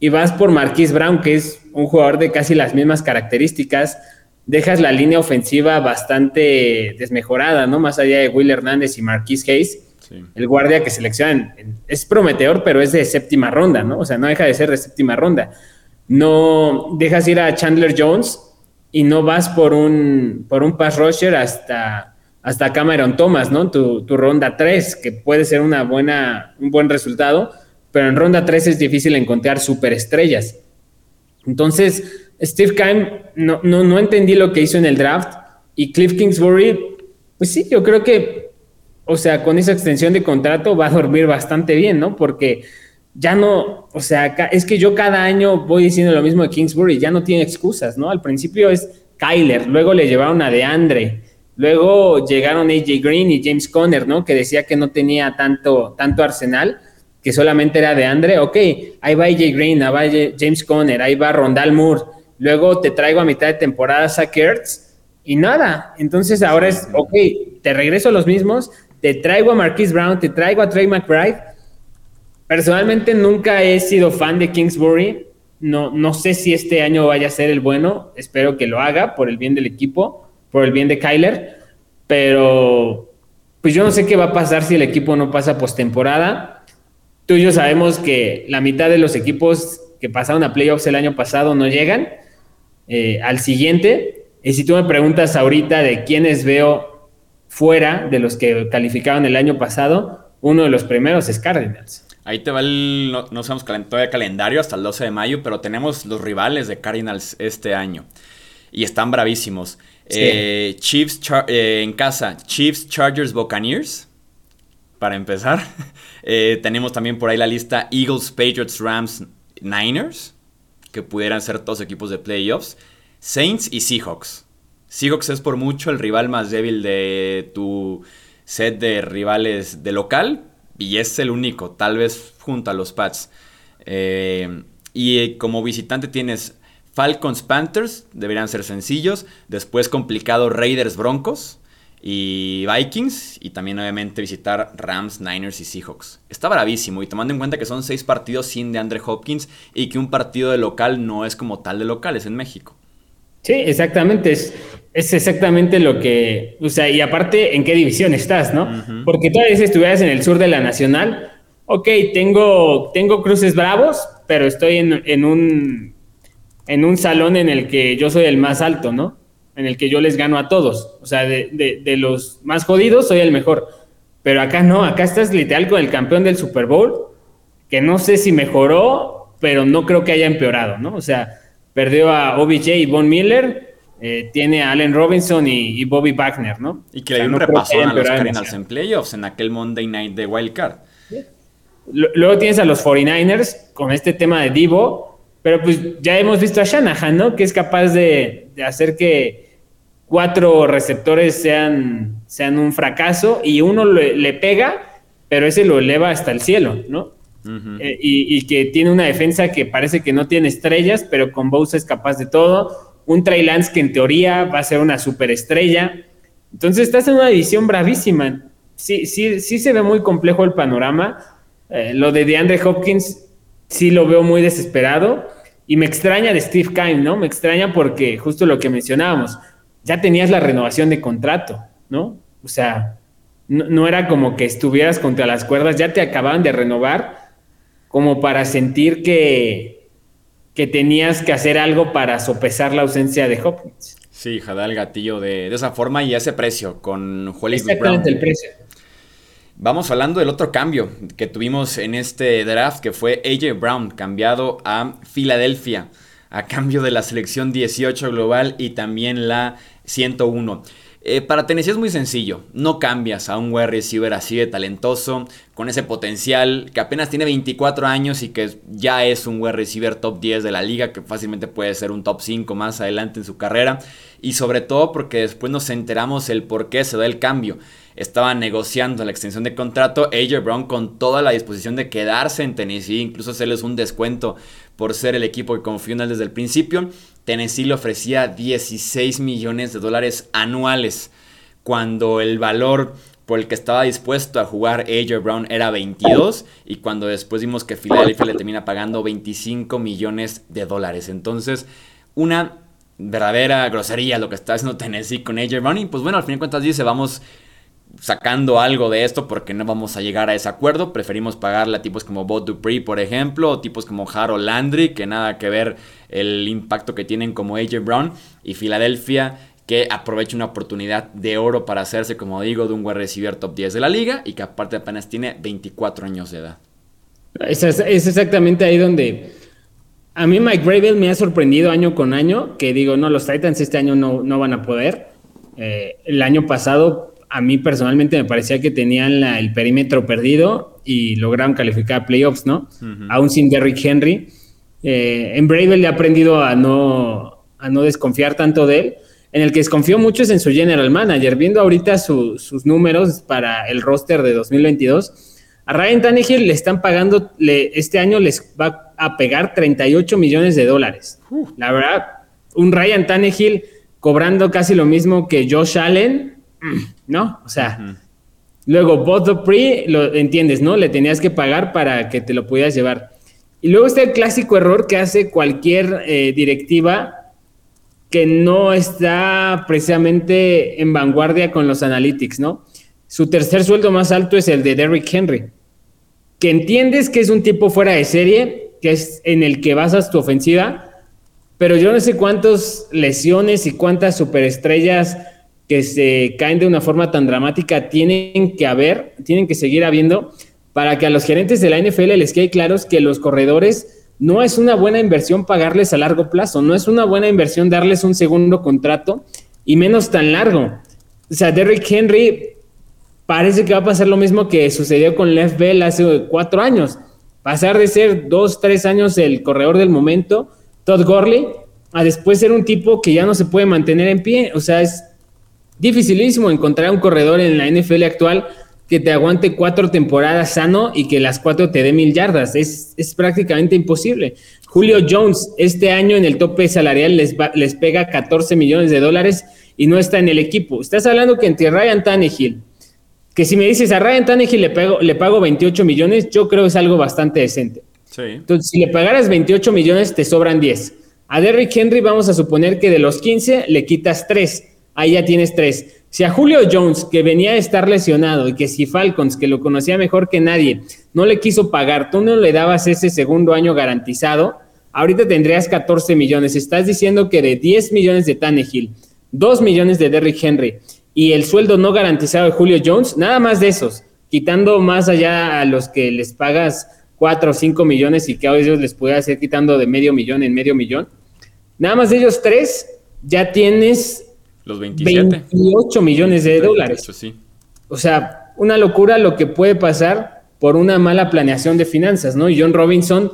Y vas por Marquise Brown, que es un jugador de casi las mismas características. Dejas la línea ofensiva bastante desmejorada, ¿no? Más allá de Will Hernández y Marquise Hayes. El guardia que seleccionan es prometedor, pero es de séptima ronda, ¿no? O sea, no deja de ser de séptima ronda. No dejas ir a Chandler Jones, y no vas por un, por un pass rusher hasta, hasta Cameron Thomas, ¿no? Tu, ronda 3, que puede ser una buena, un buen resultado, pero en ronda 3 es difícil encontrar superestrellas. Entonces, Steve Keim no, no, no entendí lo que hizo en el draft y Cliff Kingsbury, pues sí, yo creo que, o sea, con esa extensión de contrato va a dormir bastante bien, ¿no? Porque ya no, o sea, es que yo cada año voy diciendo lo mismo de Kingsbury, ya no tiene excusas, ¿no? Al principio es Kyler, luego le llevaron a DeAndre, luego llegaron AJ Green y James Conner, ¿no? Que decía que no tenía tanto, tanto arsenal, que solamente era DeAndre, ok, ahí va AJ Green, ahí va James Conner, ahí va Rondal Moore, luego te traigo a mitad de temporada Zach Ertz, y nada, entonces ahora es, ok, te regreso a los mismos, te traigo a Marquise Brown, te traigo a Trey McBride, Personalmente nunca he sido fan de Kingsbury. No, no sé si este año vaya a ser el bueno. Espero que lo haga por el bien del equipo, por el bien de Kyler. Pero pues yo no sé qué va a pasar si el equipo no pasa postemporada. Tú y yo sabemos que la mitad de los equipos que pasaron a playoffs el año pasado no llegan eh, al siguiente. Y si tú me preguntas ahorita de quiénes veo fuera de los que calificaron el año pasado, uno de los primeros es Cardinals. Ahí te va el, no, no sabemos todavía calendario hasta el 12 de mayo, pero tenemos los rivales de Cardinals este año. Y están bravísimos. Eh, Chiefs eh, en casa, Chiefs, Chargers, Buccaneers. Para empezar. Eh, tenemos también por ahí la lista Eagles, Patriots, Rams, Niners. Que pudieran ser todos equipos de playoffs. Saints y Seahawks. Seahawks es por mucho el rival más débil de tu set de rivales de local, y es el único, tal vez junto a los Pats. Eh, y como visitante tienes Falcons Panthers, deberían ser sencillos. Después complicado Raiders Broncos y Vikings. Y también obviamente visitar Rams, Niners y Seahawks. Está bravísimo y tomando en cuenta que son seis partidos sin de Andre Hopkins y que un partido de local no es como tal de local, es en México. Sí, exactamente. Es, es exactamente lo que. O sea, y aparte, ¿en qué división estás, no? Porque todavía si estuvieras en el sur de la Nacional, ok, tengo, tengo cruces bravos, pero estoy en, un, en un salón en el que yo soy el más alto, ¿no? En el que yo les gano a todos. O sea, de, de los más jodidos soy el mejor. Pero acá no, acá estás literal con el campeón del Super Bowl, que no sé si mejoró, pero no creo que haya empeorado, ¿no? O sea perdió a OBJ y Von Miller, eh, tiene a Allen Robinson y, Bobby Wagner, ¿no? Y que le dio un repasón a los Cardinals en playoffs en aquel Monday Night de Wild Card. Luego tienes a los 49ers con este tema de Divo, pero pues ya hemos visto a Shanahan, ¿no? Que es capaz de, hacer que cuatro receptores sean, sean un fracaso y uno le pega, pero ese lo eleva hasta el cielo, ¿no? Eh, y, que tiene una defensa que parece que no tiene estrellas, pero con Bosa es capaz de todo. Un Trey Lance que en teoría va a ser una superestrella. Entonces estás en una división bravísima. Sí, sí, sí se ve muy complejo el panorama. Eh, lo de DeAndre Hopkins sí lo veo muy desesperado. Y me extraña de Steve Kime, ¿no? Me extraña porque justo lo que mencionábamos, ya tenías la renovación de contrato, ¿no? O sea, no, no era como que estuvieras contra las cuerdas, ya te acababan de renovar como para sentir que, que tenías que hacer algo para sopesar la ausencia de Hopkins. Sí, jada el gatillo de, esa forma y a ese precio, con Juárez Exactamente el precio. Vamos hablando del otro cambio que tuvimos en este draft, que fue AJ Brown, cambiado a Filadelfia. a cambio de la selección 18 global y también la 101. Eh, para Tennessee es muy sencillo, no cambias a un wide receiver así de talentoso, con ese potencial, que apenas tiene 24 años y que ya es un wide receiver top 10 de la liga, que fácilmente puede ser un top 5 más adelante en su carrera, y sobre todo porque después nos enteramos el por qué se da el cambio. Estaba negociando la extensión de contrato, AJ Brown con toda la disposición de quedarse en Tennessee, incluso hacerles un descuento por ser el equipo que confió en él desde el principio. Tennessee le ofrecía 16 millones de dólares anuales, cuando el valor por el que estaba dispuesto a jugar AJ Brown era 22 y cuando después vimos que Philadelphia le termina pagando 25 millones de dólares. Entonces, una verdadera grosería lo que está haciendo Tennessee con AJ Brown y pues bueno, al fin de cuentas dice, vamos sacando algo de esto porque no vamos a llegar a ese acuerdo. Preferimos pagarle a tipos como Bob Dupree, por ejemplo, o tipos como Harold Landry, que nada que ver el impacto que tienen como AJ Brown. Y Filadelfia, que aprovecha una oportunidad de oro para hacerse, como digo, de un wide receiver top 10 de la liga y que aparte apenas tiene 24 años de edad. Es, exactamente ahí donde a mí Mike Bravel me ha sorprendido año con año, que digo, no, los Titans este año no, no van a poder. Eh, el año pasado a mí personalmente me parecía que tenían el perímetro perdido y lograron calificar a playoffs, ¿no? Aún sin Derrick Henry. Eh, en Bravel le ha aprendido a no, a no desconfiar tanto de él. En el que desconfió mucho es en su general manager. Viendo ahorita sus números para el roster de 2022, a Ryan Tannehill le están pagando, este año les va a pegar 38 millones de dólares. La verdad, un Ryan Tannehill cobrando casi lo mismo que Josh Allen, ¿no? O sea, luego Bob Pre, lo entiendes, ¿no? Le tenías que pagar para que te lo pudieras llevar. Y luego está el clásico error que hace cualquier eh, directiva que no está precisamente en vanguardia con los analytics, ¿no? Su tercer sueldo más alto es el de Derrick Henry, que entiendes que es un tipo fuera de serie, que es en el que basas tu ofensiva, pero yo no sé cuántas lesiones y cuántas superestrellas que se caen de una forma tan dramática tienen que haber, tienen que seguir habiendo para que a los gerentes de la NFL les quede claro que los corredores no es una buena inversión pagarles a largo plazo, no es una buena inversión darles un segundo contrato y menos tan largo. O sea, Derrick Henry parece que va a pasar lo mismo que sucedió con Lev Bell hace cuatro años. Pasar de ser dos, tres años el corredor del momento, Todd Gurley, a después ser un tipo que ya no se puede mantener en pie. O sea, es dificilísimo encontrar un corredor en la NFL actual que te aguante cuatro temporadas sano y que las cuatro te dé mil yardas. Es, prácticamente imposible. Julio Jones, este año en el tope salarial les, les pega 14 millones de dólares y no está en el equipo. Estás hablando que entre Ryan Tannehill, que si me dices a Ryan Tannehill le, pago, le pago 28 millones, yo creo que es algo bastante decente. Entonces, si le pagaras 28 millones, te sobran 10. A Derrick Henry vamos a suponer que de los 15 le quitas 3 ahí ya tienes tres. Si a Julio Jones, que venía a estar lesionado, y que si Falcons, que lo conocía mejor que nadie, no le quiso pagar, tú no le dabas ese segundo año garantizado, ahorita tendrías 14 millones. Estás diciendo que de 10 millones de Tannehill, 2 millones de Derrick Henry y el sueldo no garantizado de Julio Jones, nada más de esos, quitando más allá a los que les pagas 4 o 5 millones y que a ellos les puede hacer quitando de medio millón en medio millón. Nada más de ellos tres, ya tienes los 27. 28 millones de dólares. sí. O sea, una locura lo que puede pasar por una mala planeación de finanzas, ¿no? Y John Robinson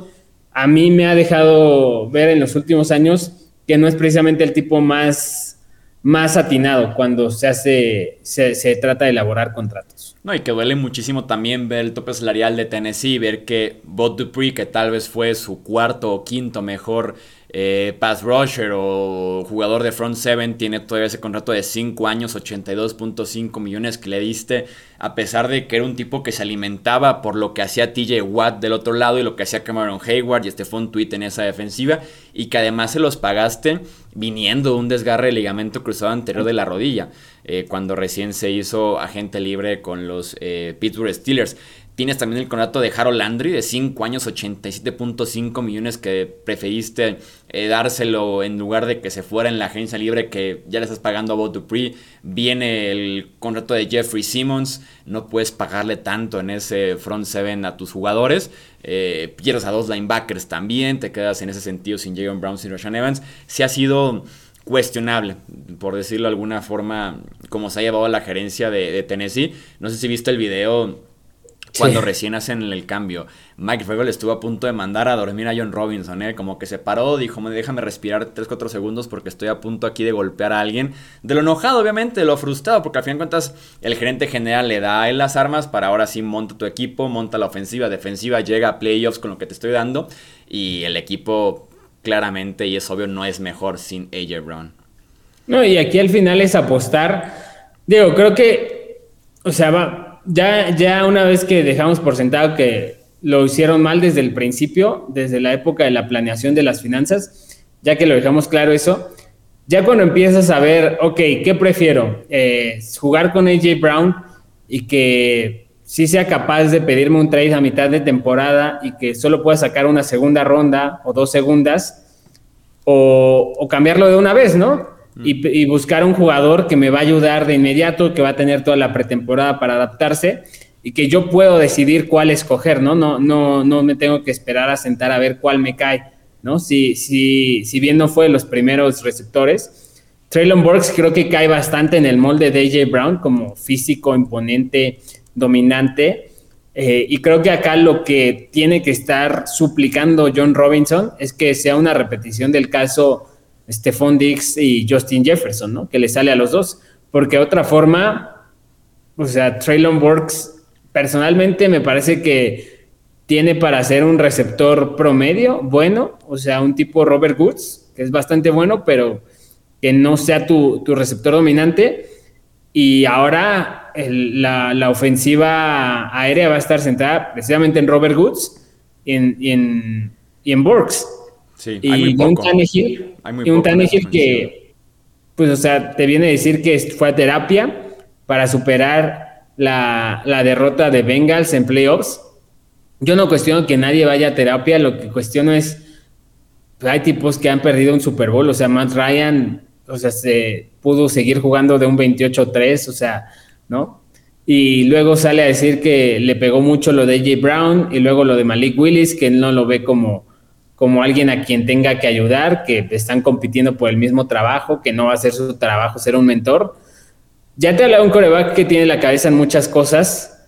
a mí me ha dejado ver en los últimos años que no es precisamente el tipo más, más atinado cuando se hace, se, se trata de elaborar contratos. No, y que duele muchísimo también ver el tope salarial de Tennessee, ver que Bob Dupree, que tal vez fue su cuarto o quinto mejor eh, pass rusher o jugador de front seven tiene todavía ese contrato de 5 años, 82.5 millones que le diste, a pesar de que era un tipo que se alimentaba por lo que hacía TJ Watt del otro lado y lo que hacía Cameron Hayward y un tweet en esa defensiva y que además se los pagaste viniendo de un desgarre de ligamento cruzado anterior de la rodilla, eh, cuando recién se hizo agente libre con los eh, Pittsburgh Steelers. Tienes también el contrato de Harold Landry de 5 años, 87.5 millones que preferiste eh, dárselo en lugar de que se fuera en la agencia libre que ya le estás pagando a Bob Dupree. Viene el contrato de Jeffrey Simmons, no puedes pagarle tanto en ese front seven a tus jugadores. Eh, pierdes a dos linebackers también, te quedas en ese sentido sin Jayon Brown, sin Rashan Evans. Si ha sido cuestionable, por decirlo de alguna forma, como se ha llevado la gerencia de, de Tennessee. No sé si viste el video cuando recién hacen el cambio. Mike Fraggle estuvo a punto de mandar a dormir a John Robinson, ¿eh? como que se paró, dijo, déjame respirar 3-4 segundos porque estoy a punto aquí de golpear a alguien. De lo enojado, obviamente, de lo frustrado, porque al fin de cuentas el gerente general le da a él las armas para ahora sí monta tu equipo, monta la ofensiva, defensiva, llega a playoffs con lo que te estoy dando y el equipo claramente, y es obvio, no es mejor sin AJ Brown. No, y aquí al final es apostar. Digo, creo que, o sea, va, ya, ya una vez que dejamos por sentado que lo hicieron mal desde el principio, desde la época de la planeación de las finanzas, ya que lo dejamos claro eso, ya cuando empiezas a ver, ok, ¿qué prefiero? Eh, jugar con AJ Brown y que sí sea capaz de pedirme un trade a mitad de temporada y que solo pueda sacar una segunda ronda o dos segundas, o, o cambiarlo de una vez, ¿no? Y, buscar un jugador que me va a ayudar de inmediato, que va a tener toda la pretemporada para adaptarse y que yo puedo decidir cuál escoger, ¿no? No, no, no me tengo que esperar a sentar a ver cuál me cae, ¿no? Si, si, si bien no fue de los primeros receptores, Traylon Burks creo que cae bastante en el molde de AJ Brown como físico, imponente, dominante. Eh, y creo que acá lo que tiene que estar suplicando John Robinson es que sea una repetición del caso Stephon Dix y Justin Jefferson, ¿no? Que le sale a los dos. Porque otra forma, o sea, Traylon Burks, personalmente me parece que tiene para ser un receptor promedio, bueno, o sea, un tipo Robert Woods, que es bastante bueno, pero que no sea tu, receptor dominante. Y ahora la, ofensiva aérea va a estar centrada precisamente en Robert Woods y en, y en, y en Burks y un Tannehill, y un Tannehill que, pues, o sea, te viene a decir que fue a terapia para superar la, derrota de Bengals en playoffs. Yo no cuestiono que nadie vaya a terapia, lo que cuestiono es, pues, hay tipos que han perdido un Super Bowl, o sea, Matt Ryan, o sea, se pudo seguir jugando de un 28-3, o sea, ¿no? Y luego sale a decir que le pegó mucho lo de AJ Brown y luego lo de Malik Willis, que él no lo ve como como alguien a quien tenga que ayudar, que están compitiendo por el mismo trabajo, que no va a ser su trabajo ser un mentor. Ya te hablaba un coreback que tiene la cabeza en muchas cosas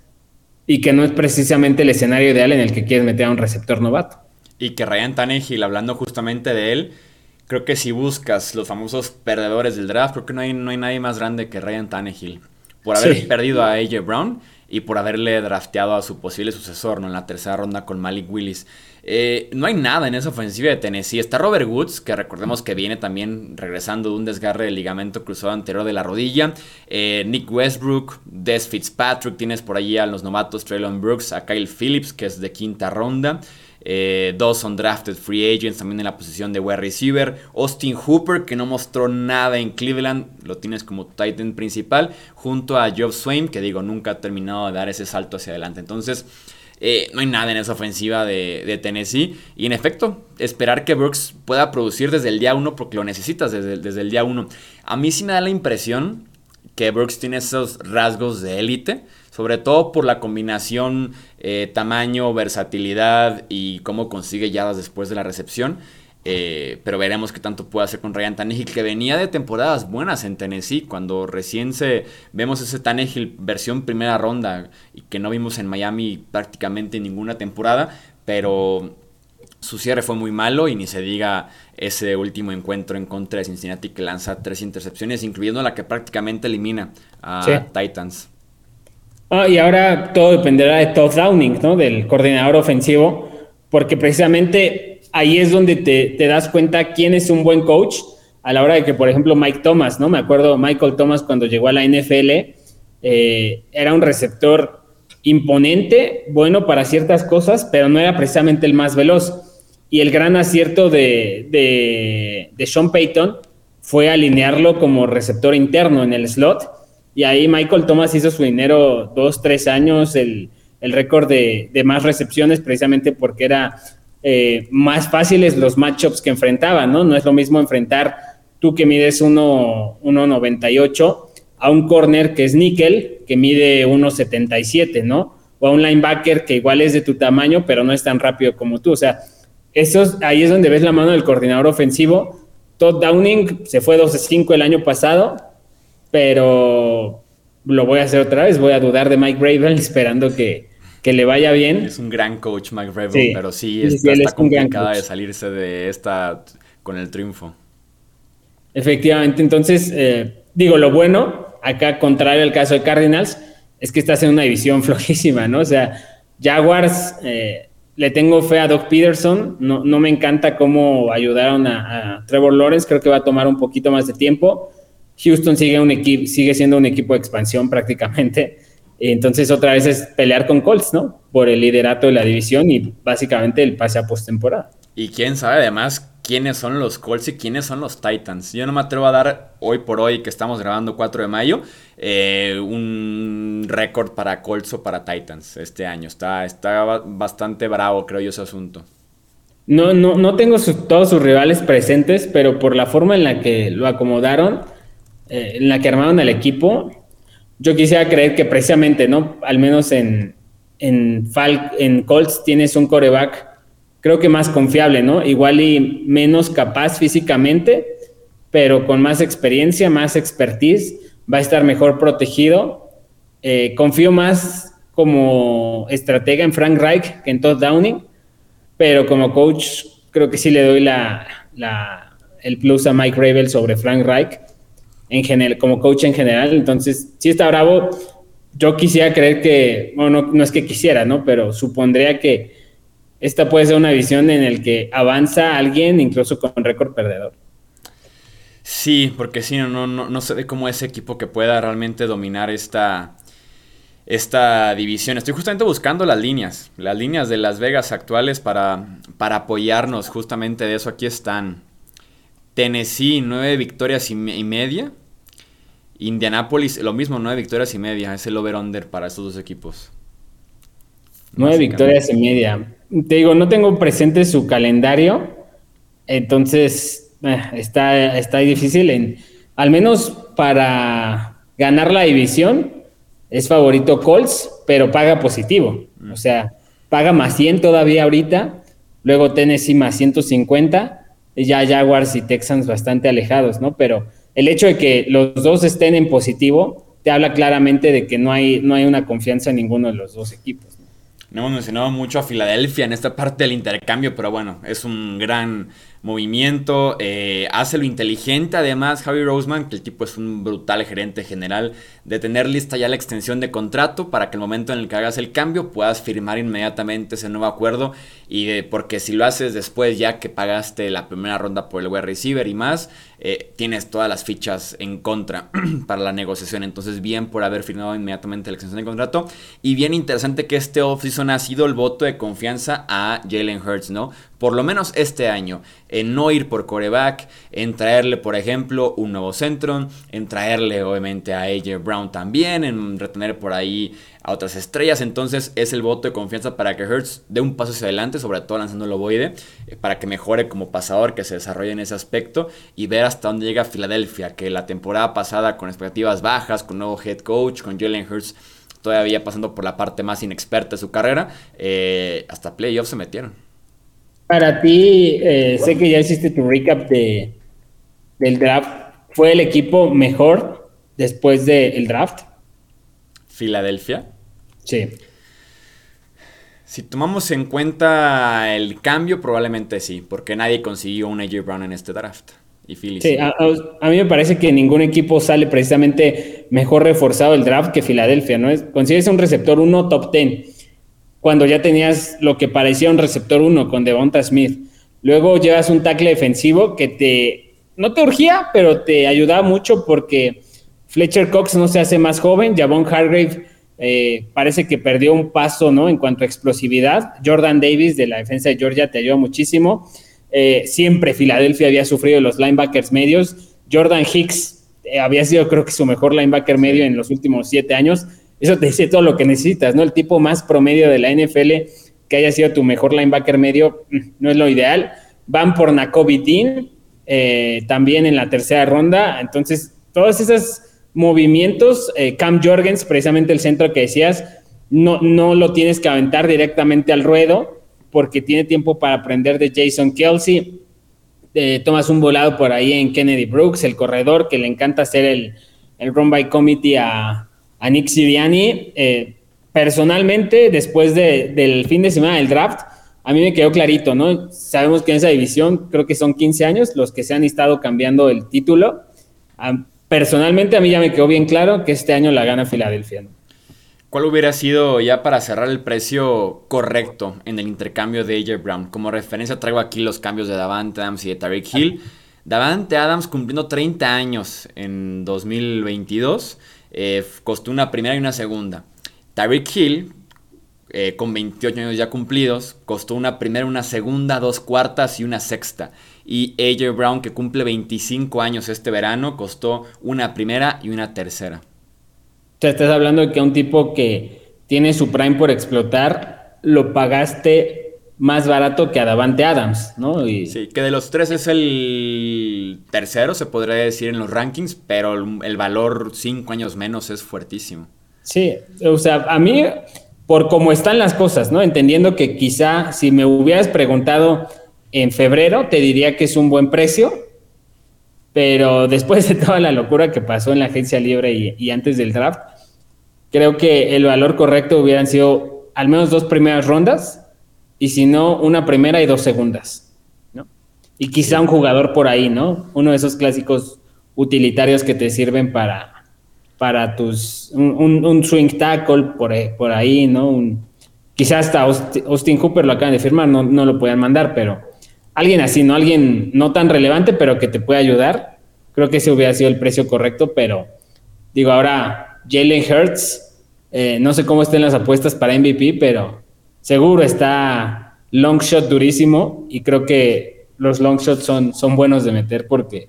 y que no es precisamente el escenario ideal en el que quieres meter a un receptor novato. Y que Ryan Tannehill, hablando justamente de él, creo que si buscas los famosos perdedores del draft, creo que no hay, no hay nadie más grande que Ryan Tannehill. Por haber perdido a AJ Brown y por haberle drafteado a su posible sucesor ¿no? en la tercera ronda con Malik Willis. Eh, no hay nada en esa ofensiva de Tennessee. Está Robert Woods, que recordemos que viene también regresando de un desgarre del ligamento cruzado anterior de la rodilla. Eh, Nick Westbrook, Des Fitzpatrick, tienes por allí a los novatos Traylon Brooks, a Kyle Phillips, que es de quinta ronda. Eh, dos son drafted free agents también en la posición de wide receiver. Austin Hooper, que no mostró nada en Cleveland, lo tienes como Titan principal. Junto a Job Swain, que digo, nunca ha terminado de dar ese salto hacia adelante. Entonces, eh, no hay nada en esa ofensiva de, Tennessee. Y en efecto, esperar que Brooks pueda producir desde el día 1 porque lo necesitas desde, desde el día 1. A mí sí me da la impresión que Brooks tiene esos rasgos de élite. Sobre todo por la combinación eh, tamaño, versatilidad y cómo consigue yardas después de la recepción. Eh, pero veremos qué tanto puede hacer con Ryan Tannehill, que venía de temporadas buenas en Tennessee, cuando recién se, vemos ese Tannehill versión primera ronda y que no vimos en Miami prácticamente ninguna temporada, pero su cierre fue muy malo y ni se diga ese último encuentro en contra de Cincinnati que lanza tres intercepciones, incluyendo la que prácticamente elimina a Titans. Ah, y ahora todo dependerá de Todd Downing, ¿no? Del coordinador ofensivo, porque precisamente ahí es donde te, das cuenta quién es un buen coach a la hora de que, por ejemplo, Mike Thomas, ¿no? Me acuerdo, Michael Thomas cuando llegó a la NFL, eh, era un receptor imponente, bueno para ciertas cosas, pero no era precisamente el más veloz. Y el gran acierto de, de, de Sean Payton fue alinearlo como receptor interno en el slot. Y ahí Michael Thomas hizo su dinero dos, tres años, el el récord de, más recepciones precisamente porque era eh, más fáciles los matchups que enfrentaban, ¿no? No es lo mismo enfrentar tú que mides 1.98 a un corner que es níquel, que mide 1.77, ¿no? O a un linebacker que igual es de tu tamaño, pero no es tan rápido como tú. O sea, eso, ahí es donde ves la mano del coordinador ofensivo. Todd Downing se fue 12-5 el año pasado, pero lo voy a hacer otra vez. Voy a dudar de Mike Bravel esperando que, le vaya bien. Es un gran coach, Mike Bravel, pero sí, está, está complicada de salirse de esta con el triunfo. Efectivamente, entonces, eh, digo, lo bueno, acá contrario al caso de Cardinals, es que estás en una división flojísima, ¿no? O sea, Jaguars, eh, le tengo fe a Doc Peterson, no, no me encanta cómo ayudaron a, Trevor Lawrence, creo que va a tomar un poquito más de tiempo. Houston sigue, un equipo, sigue siendo un equipo de expansión prácticamente. Entonces, otra vez es pelear con Colts, ¿no? Por el liderato de la división y básicamente el pase a postemporada. Y quién sabe, además, quiénes son los Colts y quiénes son los Titans. Yo no me atrevo a dar hoy por hoy, que estamos grabando 4 de mayo, eh, un récord para Colts o para Titans este año. Está, está bastante bravo, creo yo, ese asunto. No, no, no tengo todos sus rivales presentes, pero por la forma en la que lo acomodaron, eh, en la que armaron el equipo, yo quisiera creer que precisamente, ¿no? Al menos en, en, Colts tienes un coreback creo que más confiable, ¿no? Igual y menos capaz físicamente, pero con más experiencia, más expertise, va a estar mejor protegido. Eh, confío más como estratega en Frank Reich que en Todd Downing, pero como coach creo que sí le doy la, el plus a Mike Ravel sobre Frank Reich en general, como coach en general. Entonces, si está bravo. Yo quisiera creer que, bueno, no, no es que quisiera, ¿no? Pero supondría que esta puede ser una visión en la que avanza alguien incluso con récord perdedor. Sí, porque sí, no, no, no se ve como ese equipo que pueda realmente dominar esta, esta división. Estoy justamente buscando las líneas, las líneas de Las Vegas actuales para, para apoyarnos justamente de eso. Aquí están. Tennessee, nueve victorias y, media. Indianapolis, lo mismo, nueve victorias y media. Es el over-under para estos dos equipos. Nueve victorias y media te digo, no tengo presente su calendario, entonces eh, está, está difícil. En, al menos para ganar la división, es favorito Colts, pero paga positivo. O sea, paga más 100 todavía ahorita, luego Tennessee más 150, y ya Jaguars y Texans bastante alejados, ¿no? Pero el hecho de que los dos estén en positivo te habla claramente de que no hay, no hay una confianza en ninguno de los dos equipos. No hemos mencionado mucho a Filadelfia en esta parte del intercambio, pero bueno, es un gran movimiento, eh, hace lo inteligente además Javi Roseman, que el tipo es un brutal gerente general, de tener lista ya la extensión de contrato para que el momento en el que hagas el cambio puedas firmar inmediatamente ese nuevo acuerdo y porque si lo haces después ya que pagaste la primera ronda por el web receiver y más, eh, tienes todas las fichas en contra para la negociación, entonces bien por haber firmado inmediatamente la extensión de contrato y bien interesante que este offseason ha sido el voto de confianza a Jalen Hurts, ¿no? Por lo menos este año, en no ir por coreback, en traerle, por ejemplo, un nuevo centro, en traerle obviamente a AJ Brown también, en retener por ahí a otras estrellas. Entonces es el voto de confianza para que Hertz dé un paso hacia adelante, sobre todo lanzando el ovoide, eh, para que mejore como pasador, que se desarrolle en ese aspecto y ver hasta dónde llega Filadelfia, que la temporada pasada con expectativas bajas, con nuevo head coach, con Jalen Hurts todavía pasando por la parte más inexperta de su carrera, eh, hasta playoffs se metieron. Para ti, eh, sé que ya hiciste tu recap de, del draft. ¿Fue el equipo mejor después del draft? Filadelfia. Sí. Si tomamos en cuenta el cambio, probablemente sí, porque nadie consiguió un AJ Brown en este draft. Y Philly sí, a, a, mí me parece que ningún equipo sale precisamente mejor reforzado el draft que Filadelfia, ¿no? Consigues un receptor 1 top 10 cuando ya tenías lo que parecía un receptor 1 con Devonta Smith. Luego llevas un tackle defensivo que te, no te urgía, pero te ayudaba mucho porque Fletcher Cox no se hace más joven, Javon Hargrave eh, parece que perdió un paso ¿no? en cuanto a explosividad. Jordan Davis de la defensa de Georgia te ayudó muchísimo. Eh, siempre Filadelfia había sufrido los linebackers medios. Jordan Hicks eh, había sido creo que su mejor linebacker medio en los últimos siete años eso te dice todo lo que necesitas, ¿no? El tipo más promedio de la NFL que haya sido tu mejor linebacker medio mm, no es lo ideal. Van por Nakobe Dean, eh, también en la tercera ronda. Entonces, todos esos movimientos, eh, Cam Jorgens, precisamente el centro que decías, no, no lo tienes que aventar directamente al ruedo porque tiene tiempo para aprender de Jason Kelsey. Eh, tomas un volado por ahí en Kennedy Brooks, el corredor que le encanta hacer el, el run by committee a, a Nick Siriani. Eh, personalmente, después del fin de semana del draft, a mí me quedó clarito, ¿no? Sabemos que en esa división creo que son 15 años los que se han estado cambiando el título. personalmente, a mí ya me quedó bien claro que este año la gana Filadelfia. ¿Cuál hubiera sido ya para cerrar el precio correcto en el intercambio de AJ Brown? Como referencia traigo aquí los cambios de Davante Adams y de Tarek Hill. Davante Adams cumpliendo 30 años en 2022 eh, costó una primera y una segunda. Tyreek Hill, eh, con 28 años ya cumplidos, costó una primera, una segunda, dos cuartas y una sexta. Y AJ Brown, que cumple 25 años este verano, costó una primera y una tercera. O sea, estás hablando de que un tipo que tiene su prime por explotar, lo pagaste más barato que a Davante Adams, ¿no? Sí, que de los tres es el tercero, se podría decir, en los rankings, pero el, valor cinco años menos es fuertísimo. Sí, o sea, a mí, por cómo están las cosas, ¿no? Entendiendo que quizá si me hubieras preguntado en febrero, te diría que es un buen precio, pero después de toda la locura que pasó en la agencia libre y, y antes del draft, creo que el valor correcto hubieran sido al menos dos primeras rondas y si no, una primera y dos segundas. Y quizá un jugador por ahí, ¿no? Uno de esos clásicos utilitarios que te sirven para, para tus, un, swing tackle por, por ahí, ¿no? Un, quizá hasta Austin Hooper lo acaban de firmar, no, no lo puedan mandar, pero alguien así, ¿no? Alguien no tan relevante, pero que te pueda ayudar. Creo que ese hubiera sido el precio correcto, pero digo, ahora Jalen Hurts, eh, no sé cómo estén las apuestas para MVP, pero seguro está long shot durísimo y creo que los long shots son, son buenos de meter porque,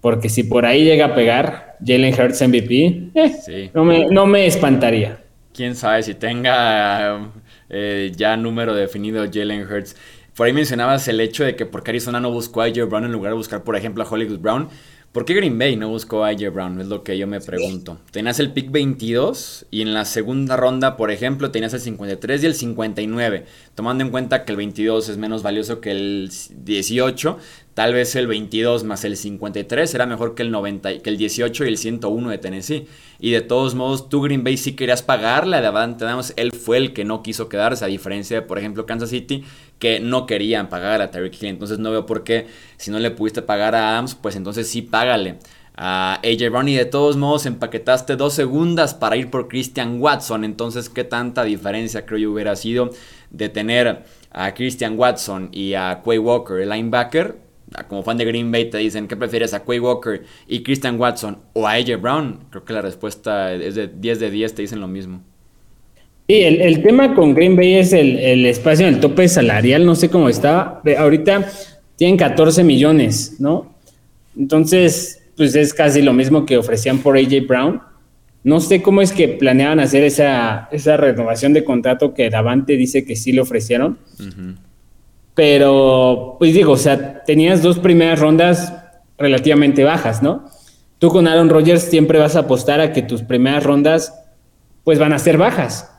porque si por ahí llega a pegar Jalen Hurts MVP, eh, no, me, no me espantaría. Quién sabe si tenga eh, ya número definido Jalen Hurts. Por ahí mencionabas el hecho de que porque Arizona no buscó a Joe Brown en lugar de buscar, por ejemplo, a Hollywood Brown. ¿Por qué Green Bay no buscó a AJ Brown? Es lo que yo me pregunto. Tenías el pick 22 y en la segunda ronda, por ejemplo, tenías el 53 y el 59. Tomando en cuenta que el 22 es menos valioso que el 18, tal vez el 22 más el 53 era mejor que el, 90, que el 18 y el 101 de Tennessee. Y de todos modos, tú Green Bay sí querías pagarle a Davante Adams. Él fue el que no quiso quedarse, a diferencia de, por ejemplo, Kansas City, que no querían pagar a Tyreek Hill. Entonces no veo por qué, si no le pudiste pagar a Adams, pues entonces sí págale a AJ Brown. Y de todos modos empaquetaste dos segundas para ir por Christian Watson. Entonces, ¿qué tanta diferencia creo yo hubiera sido de tener a Christian Watson y a Quay Walker, el linebacker? Como fan de Green Bay te dicen, ¿qué prefieres a Quay Walker y Christian Watson o a AJ Brown? Creo que la respuesta es de 10 de 10, te dicen lo mismo. Sí, el, tema con Green Bay es el, espacio en el tope salarial, no sé cómo está. Ahorita tienen 14 millones, ¿no? Entonces, pues es casi lo mismo que ofrecían por AJ Brown. No sé cómo es que planeaban hacer esa, esa renovación de contrato que Davante dice que sí le ofrecieron. Pero, pues digo, o sea, tenías dos primeras rondas relativamente bajas, ¿no? Tú con Aaron Rodgers siempre vas a apostar a que tus primeras rondas, pues van a ser bajas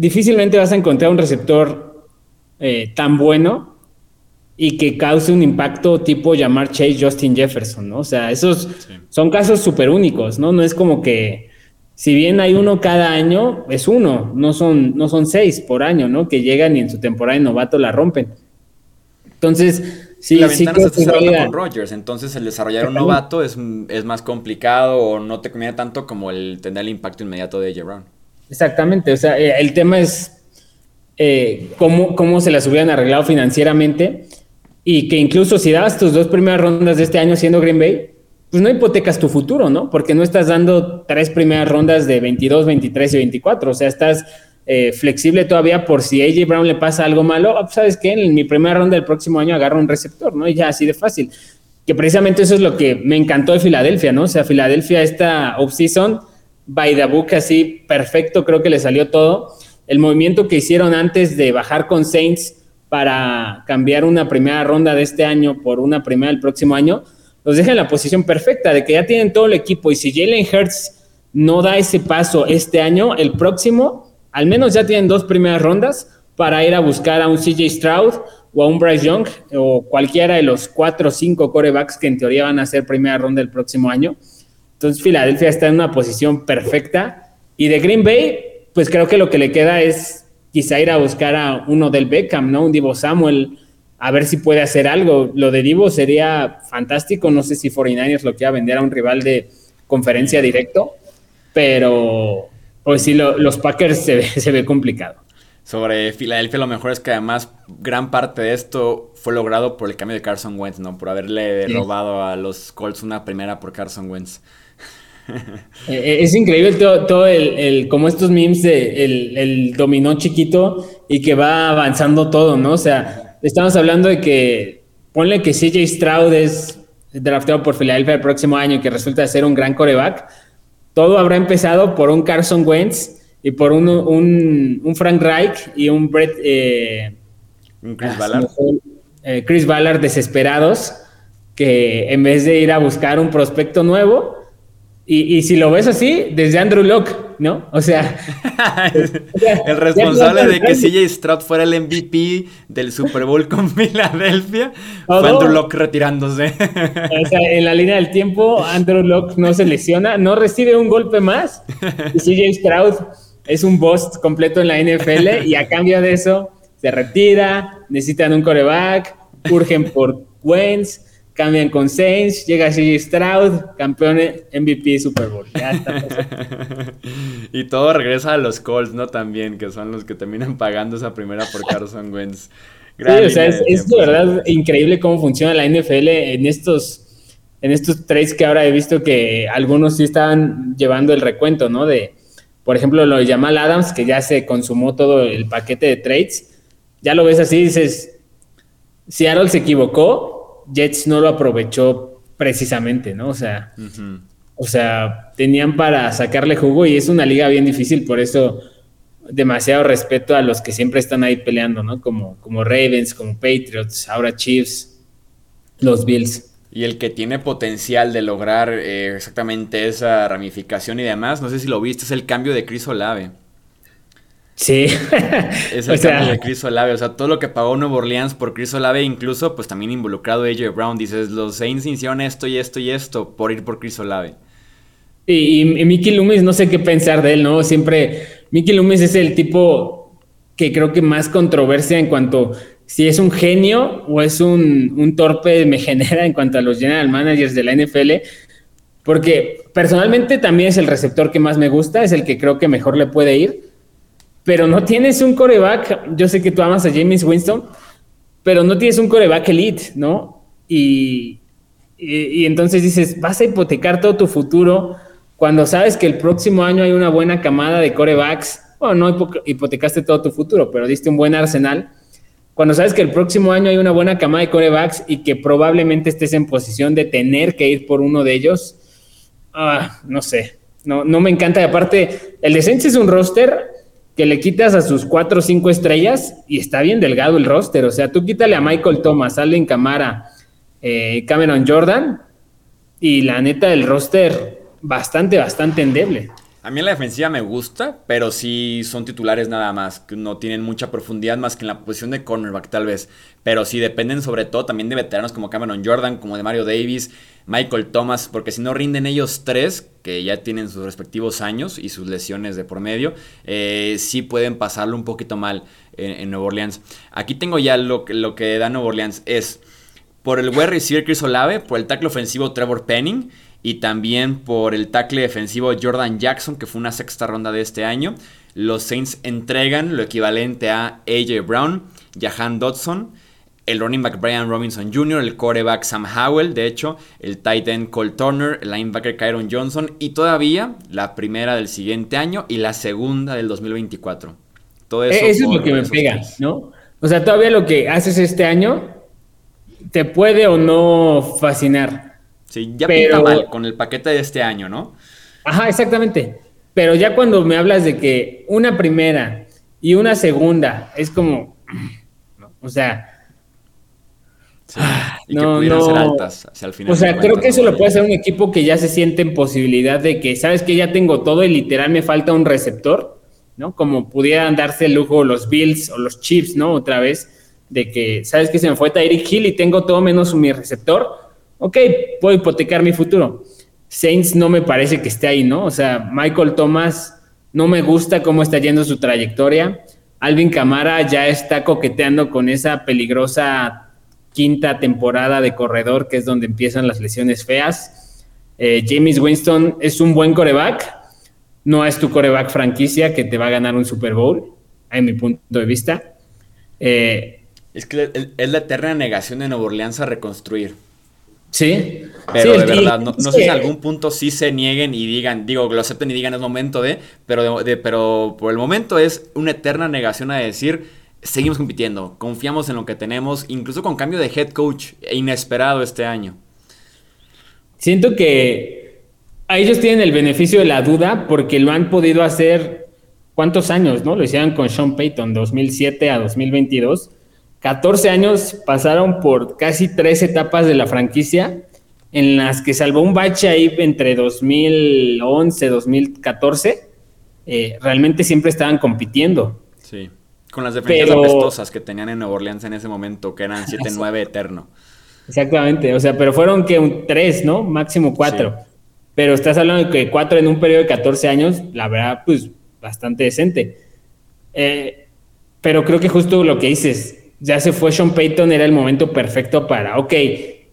difícilmente vas a encontrar un receptor eh, tan bueno y que cause un impacto tipo llamar Chase Justin Jefferson, ¿no? O sea, esos son casos súper únicos, ¿no? No es como que, si bien hay uno cada año, es uno, no son, no son seis por año, ¿no? Que llegan y en su temporada de novato la rompen. Entonces, sí, la sí ventana se está con Rogers, entonces el desarrollar un novato es, es, más complicado o no te conviene tanto como el tener el impacto inmediato de J. Brown. Exactamente, o sea, eh, el tema es eh, cómo, cómo se las hubieran arreglado financieramente y que incluso si dabas tus dos primeras rondas de este año siendo Green Bay, pues no hipotecas tu futuro, ¿no? Porque no estás dando tres primeras rondas de 22, 23 y 24, o sea, estás eh, flexible todavía por si AJ Brown le pasa algo malo, ah, pues, ¿sabes qué? En mi primera ronda del próximo año agarro un receptor, ¿no? Y ya así de fácil. Que precisamente eso es lo que me encantó de Filadelfia, ¿no? O sea, Filadelfia esta off-season by así, perfecto, creo que le salió todo. El movimiento que hicieron antes de bajar con Saints para cambiar una primera ronda de este año por una primera del próximo año, los deja en la posición perfecta de que ya tienen todo el equipo y si Jalen Hurts no da ese paso este año, el próximo, al menos ya tienen dos primeras rondas para ir a buscar a un CJ Stroud o a un Bryce Young o cualquiera de los cuatro o cinco corebacks que en teoría van a ser primera ronda el próximo año. Entonces Filadelfia está en una posición perfecta y de Green Bay, pues creo que lo que le queda es quizá ir a buscar a uno del Beckham, ¿no? Un Divo Samuel, a ver si puede hacer algo. Lo de Divo sería fantástico, no sé si 49ers lo quiera vender a un rival de conferencia directo, pero pues sí, los Packers se se ve complicado sobre Filadelfia lo mejor es que además gran parte de esto fue logrado por el cambio de Carson Wentz, ¿no? Por haberle robado a los Colts una primera por Carson Wentz. Eh, es increíble todo, el, como estos memes de el, dominó chiquito y que va avanzando todo, ¿no? O sea, estamos hablando de que ponle que CJ Stroud es drafteado por Filadelfia el próximo año y que resulta ser un gran coreback. Todo habrá empezado por un Carson Wentz y por un, un, Frank Reich y un Brett. Eh, Chris ah, Ballard. Eh, Chris Ballard desesperados, que en vez de ir a buscar un prospecto nuevo, y, si lo ves así, desde Andrew Locke, ¿no? O sea, el responsable de que CJ Stroud fuera el MVP del Super Bowl con Filadelfia fue Andrew Locke retirándose. o sea, en la línea del tiempo, Andrew Locke no se lesiona, no recibe un golpe más, y CJ Stroud es un boss completo en la NFL y a cambio de eso se retira, necesitan un coreback, urgen por Wentz, cambian con Saints, llega CJ Stroud, campeón MVP Super Bowl. Ya está y todo regresa a los Colts, ¿no? También, que son los que terminan pagando esa primera por Carson Wentz. sí, o sea, es, de verdad increíble cómo funciona la NFL en estos en estos trades que ahora he visto que algunos sí estaban llevando el recuento, ¿no? De por ejemplo, lo de Jamal Adams, que ya se consumó todo el paquete de trades, ya lo ves así, dices, Seattle se equivocó, Jets no lo aprovechó precisamente, ¿no? O sea, o sea, tenían para sacarle jugo y es una liga bien difícil, por eso demasiado respeto a los que siempre están ahí peleando, ¿no? Como, como Ravens, como Patriots, ahora Chiefs, los Bills. Y el que tiene potencial de lograr eh, exactamente esa ramificación y demás, no sé si lo viste, es el cambio de Chris Olave. Sí. es el cambio de Chris Olave. O sea, todo lo que pagó Nuevo Orleans por Chris Olave, incluso pues también involucrado AJ Brown. Dices, los Saints hicieron esto y esto y esto por ir por Chris Olave. Y, y, Mickey Loomis, no sé qué pensar de él, ¿no? Siempre, Mickey Loomis es el tipo que creo que más controversia en cuanto si es un genio o es un, torpe me genera en cuanto a los general managers de la NFL, porque personalmente también es el receptor que más me gusta, es el que creo que mejor le puede ir, pero no tienes un coreback, yo sé que tú amas a James Winston, pero no tienes un coreback elite, ¿no? Y, y, entonces dices, vas a hipotecar todo tu futuro cuando sabes que el próximo año hay una buena camada de corebacks, bueno, no hipotecaste todo tu futuro, pero diste un buen arsenal cuando sabes que el próximo año hay una buena cama de corebacks y que probablemente estés en posición de tener que ir por uno de ellos, ah, no sé, no, no me encanta. Y aparte, el de es un roster que le quitas a sus cuatro o cinco estrellas y está bien delgado el roster. O sea, tú quítale a Michael Thomas, Alvin Camara, eh, Cameron Jordan y la neta el roster bastante, bastante endeble. A mí la defensiva me gusta, pero sí son titulares nada más, no tienen mucha profundidad más que en la posición de cornerback tal vez. Pero sí dependen sobre todo también de veteranos como Cameron Jordan, como de Mario Davis, Michael Thomas, porque si no rinden ellos tres, que ya tienen sus respectivos años y sus lesiones de por medio, eh, sí pueden pasarlo un poquito mal en, Nuevo Orleans. Aquí tengo ya lo, lo que da Nuevo Orleans es por el wide receiver Chris Olave, por el tackle ofensivo Trevor Penning y también por el tackle defensivo Jordan Jackson, que fue una sexta ronda de este año. Los Saints entregan lo equivalente a AJ Brown, Jahan Dodson, el running back Brian Robinson Jr., el quarterback Sam Howell, de hecho, el tight end Cole Turner, el linebacker Kyron Johnson y todavía la primera del siguiente año y la segunda del 2024. Todo eso, eso es lo que me pega, ¿no? O sea, todavía lo que haces este año te puede o no fascinar. Sí, ya pinta mal con el paquete de este año, ¿no? Ajá, exactamente. Pero ya cuando me hablas de que una primera y una segunda, es como, o sea, y no, que no, ser altas hacia el final. O sea, creo que eso lo puede hacer un equipo que ya se siente en posibilidad de que, sabes que ya tengo todo y literal me falta un receptor, ¿no? Como pudieran darse el lujo los Bills o los Chiefs, ¿no? Otra vez, de que, sabes que se me fue Tyreek Hill y tengo todo menos mi receptor. Ok, puedo hipotecar mi futuro. Saints no me parece que esté ahí, ¿no? O sea, Michael Thomas no me gusta cómo está yendo su trayectoria. Alvin Camara ya está coqueteando con esa peligrosa quinta temporada de corredor, que es donde empiezan las lesiones feas. Eh, James Winston es un buen coreback, no es tu coreback franquicia que te va a ganar un Super Bowl, en mi punto de vista. Eh, es que es la eterna negación de Nueva Orleans a reconstruir. Sí. Pero de verdad, no, sé si en algún punto sí se nieguen y digan, digo, lo acepten y digan es momento de, pero, de, pero por el momento es una eterna negación a decir seguimos compitiendo, confiamos en lo que tenemos, incluso con cambio de head coach inesperado este año. Siento que a ellos tienen el beneficio de la duda porque lo han podido hacer cuántos años, ¿no? Lo hicieron con Sean Payton, 2007 a 2022. 14 años pasaron por casi tres etapas de la franquicia en las que salvó un bache ahí entre 2011 2014. Eh, realmente siempre estaban compitiendo. Sí. Con las defensas apestosas que tenían en Nueva Orleans en ese momento, que eran 7-9 eterno. Exactamente, o sea, pero fueron que un 3, ¿no? Máximo 4. Pero estás hablando de que 4 en un periodo de 14 años, la verdad, pues bastante decente. Eh, pero creo que justo lo que dices, ya se fue Sean Payton, era el momento perfecto para, ok,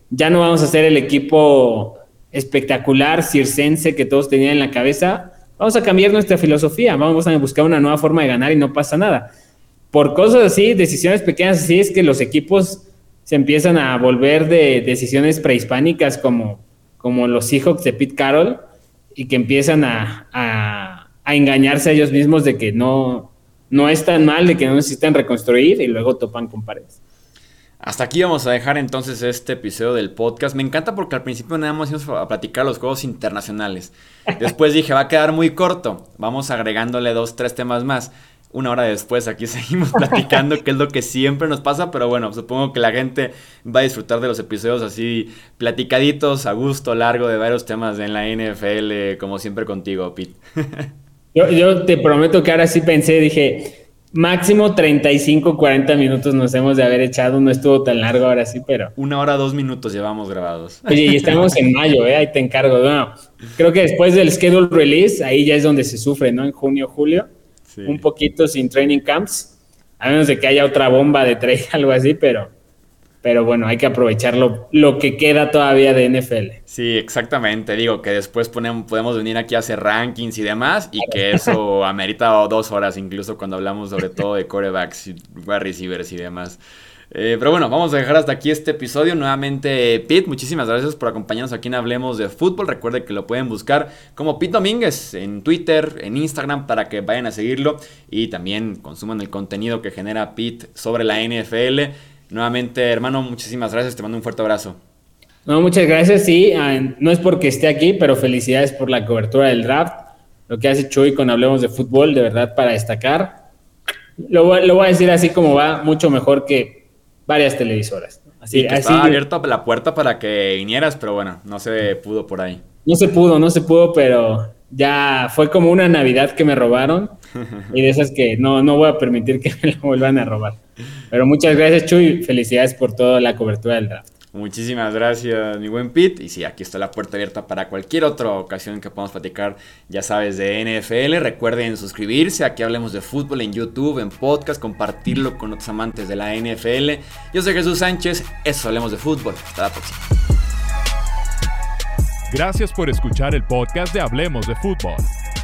ya no vamos a ser el equipo espectacular, circense que todos tenían en la cabeza, vamos a cambiar nuestra filosofía, vamos a buscar una nueva forma de ganar y no pasa nada. Por cosas así, decisiones pequeñas así, es que los equipos se empiezan a volver de decisiones prehispánicas como, como los Seahawks de Pete Carroll y que empiezan a, a, engañarse a ellos mismos de que no, no es tan mal, de que no necesitan reconstruir y luego topan con paredes. Hasta aquí vamos a dejar entonces este episodio del podcast. Me encanta porque al principio nada más íbamos a platicar los juegos internacionales. Después dije, va a quedar muy corto. Vamos agregándole dos, tres temas más una hora después aquí seguimos platicando, que es lo que siempre nos pasa, pero bueno, supongo que la gente va a disfrutar de los episodios así platicaditos, a gusto, largo, de varios temas en la NFL, como siempre contigo, Pete. yo, te prometo que ahora sí pensé, dije, máximo 35, 40 minutos nos hemos de haber echado, no estuvo tan largo ahora sí, pero... Una hora, dos minutos llevamos grabados. Oye, y estamos en mayo, ¿eh? ahí te encargo. Bueno, creo que después del schedule release, ahí ya es donde se sufre, ¿no? En junio, julio un poquito sin training camps, a menos de que haya otra bomba de trade, algo así, pero, pero bueno, hay que aprovechar lo, que queda todavía de NFL. Sí, exactamente. Digo que después ponemos, podemos venir aquí a hacer rankings y demás, y que eso amerita dos horas, incluso cuando hablamos sobre todo de corebacks, wide receivers y demás. Eh, pero bueno, vamos a dejar hasta aquí este episodio. Nuevamente, Pete, muchísimas gracias por acompañarnos aquí en Hablemos de Fútbol. Recuerde que lo pueden buscar como Pete Domínguez en Twitter, en Instagram, para que vayan a seguirlo y también consuman el contenido que genera Pete sobre la NFL. Nuevamente, hermano, muchísimas gracias. Te mando un fuerte abrazo. No, muchas gracias. Sí, ah, no es porque esté aquí, pero felicidades por la cobertura del draft. Lo que hace Chuy con Hablemos de Fútbol, de verdad, para destacar. Lo, lo voy a decir así como va, mucho mejor que varias televisoras. Así, que estaba abierta la puerta para que vinieras, pero bueno, no se pudo por ahí. No se pudo, no se pudo, pero ya fue como una Navidad que me robaron y de esas que no, no voy a permitir que me la vuelvan a robar. Pero muchas gracias, Chuy. Felicidades por toda la cobertura del draft. Muchísimas gracias, mi buen Pete. Y sí, aquí está la puerta abierta para cualquier otra ocasión que podamos platicar, ya sabes, de NFL. Recuerden suscribirse, aquí hablemos de fútbol en YouTube, en podcast, compartirlo con otros amantes de la NFL. Yo soy Jesús Sánchez, eso hablemos de fútbol. Hasta la próxima. Gracias por escuchar el podcast de Hablemos de Fútbol.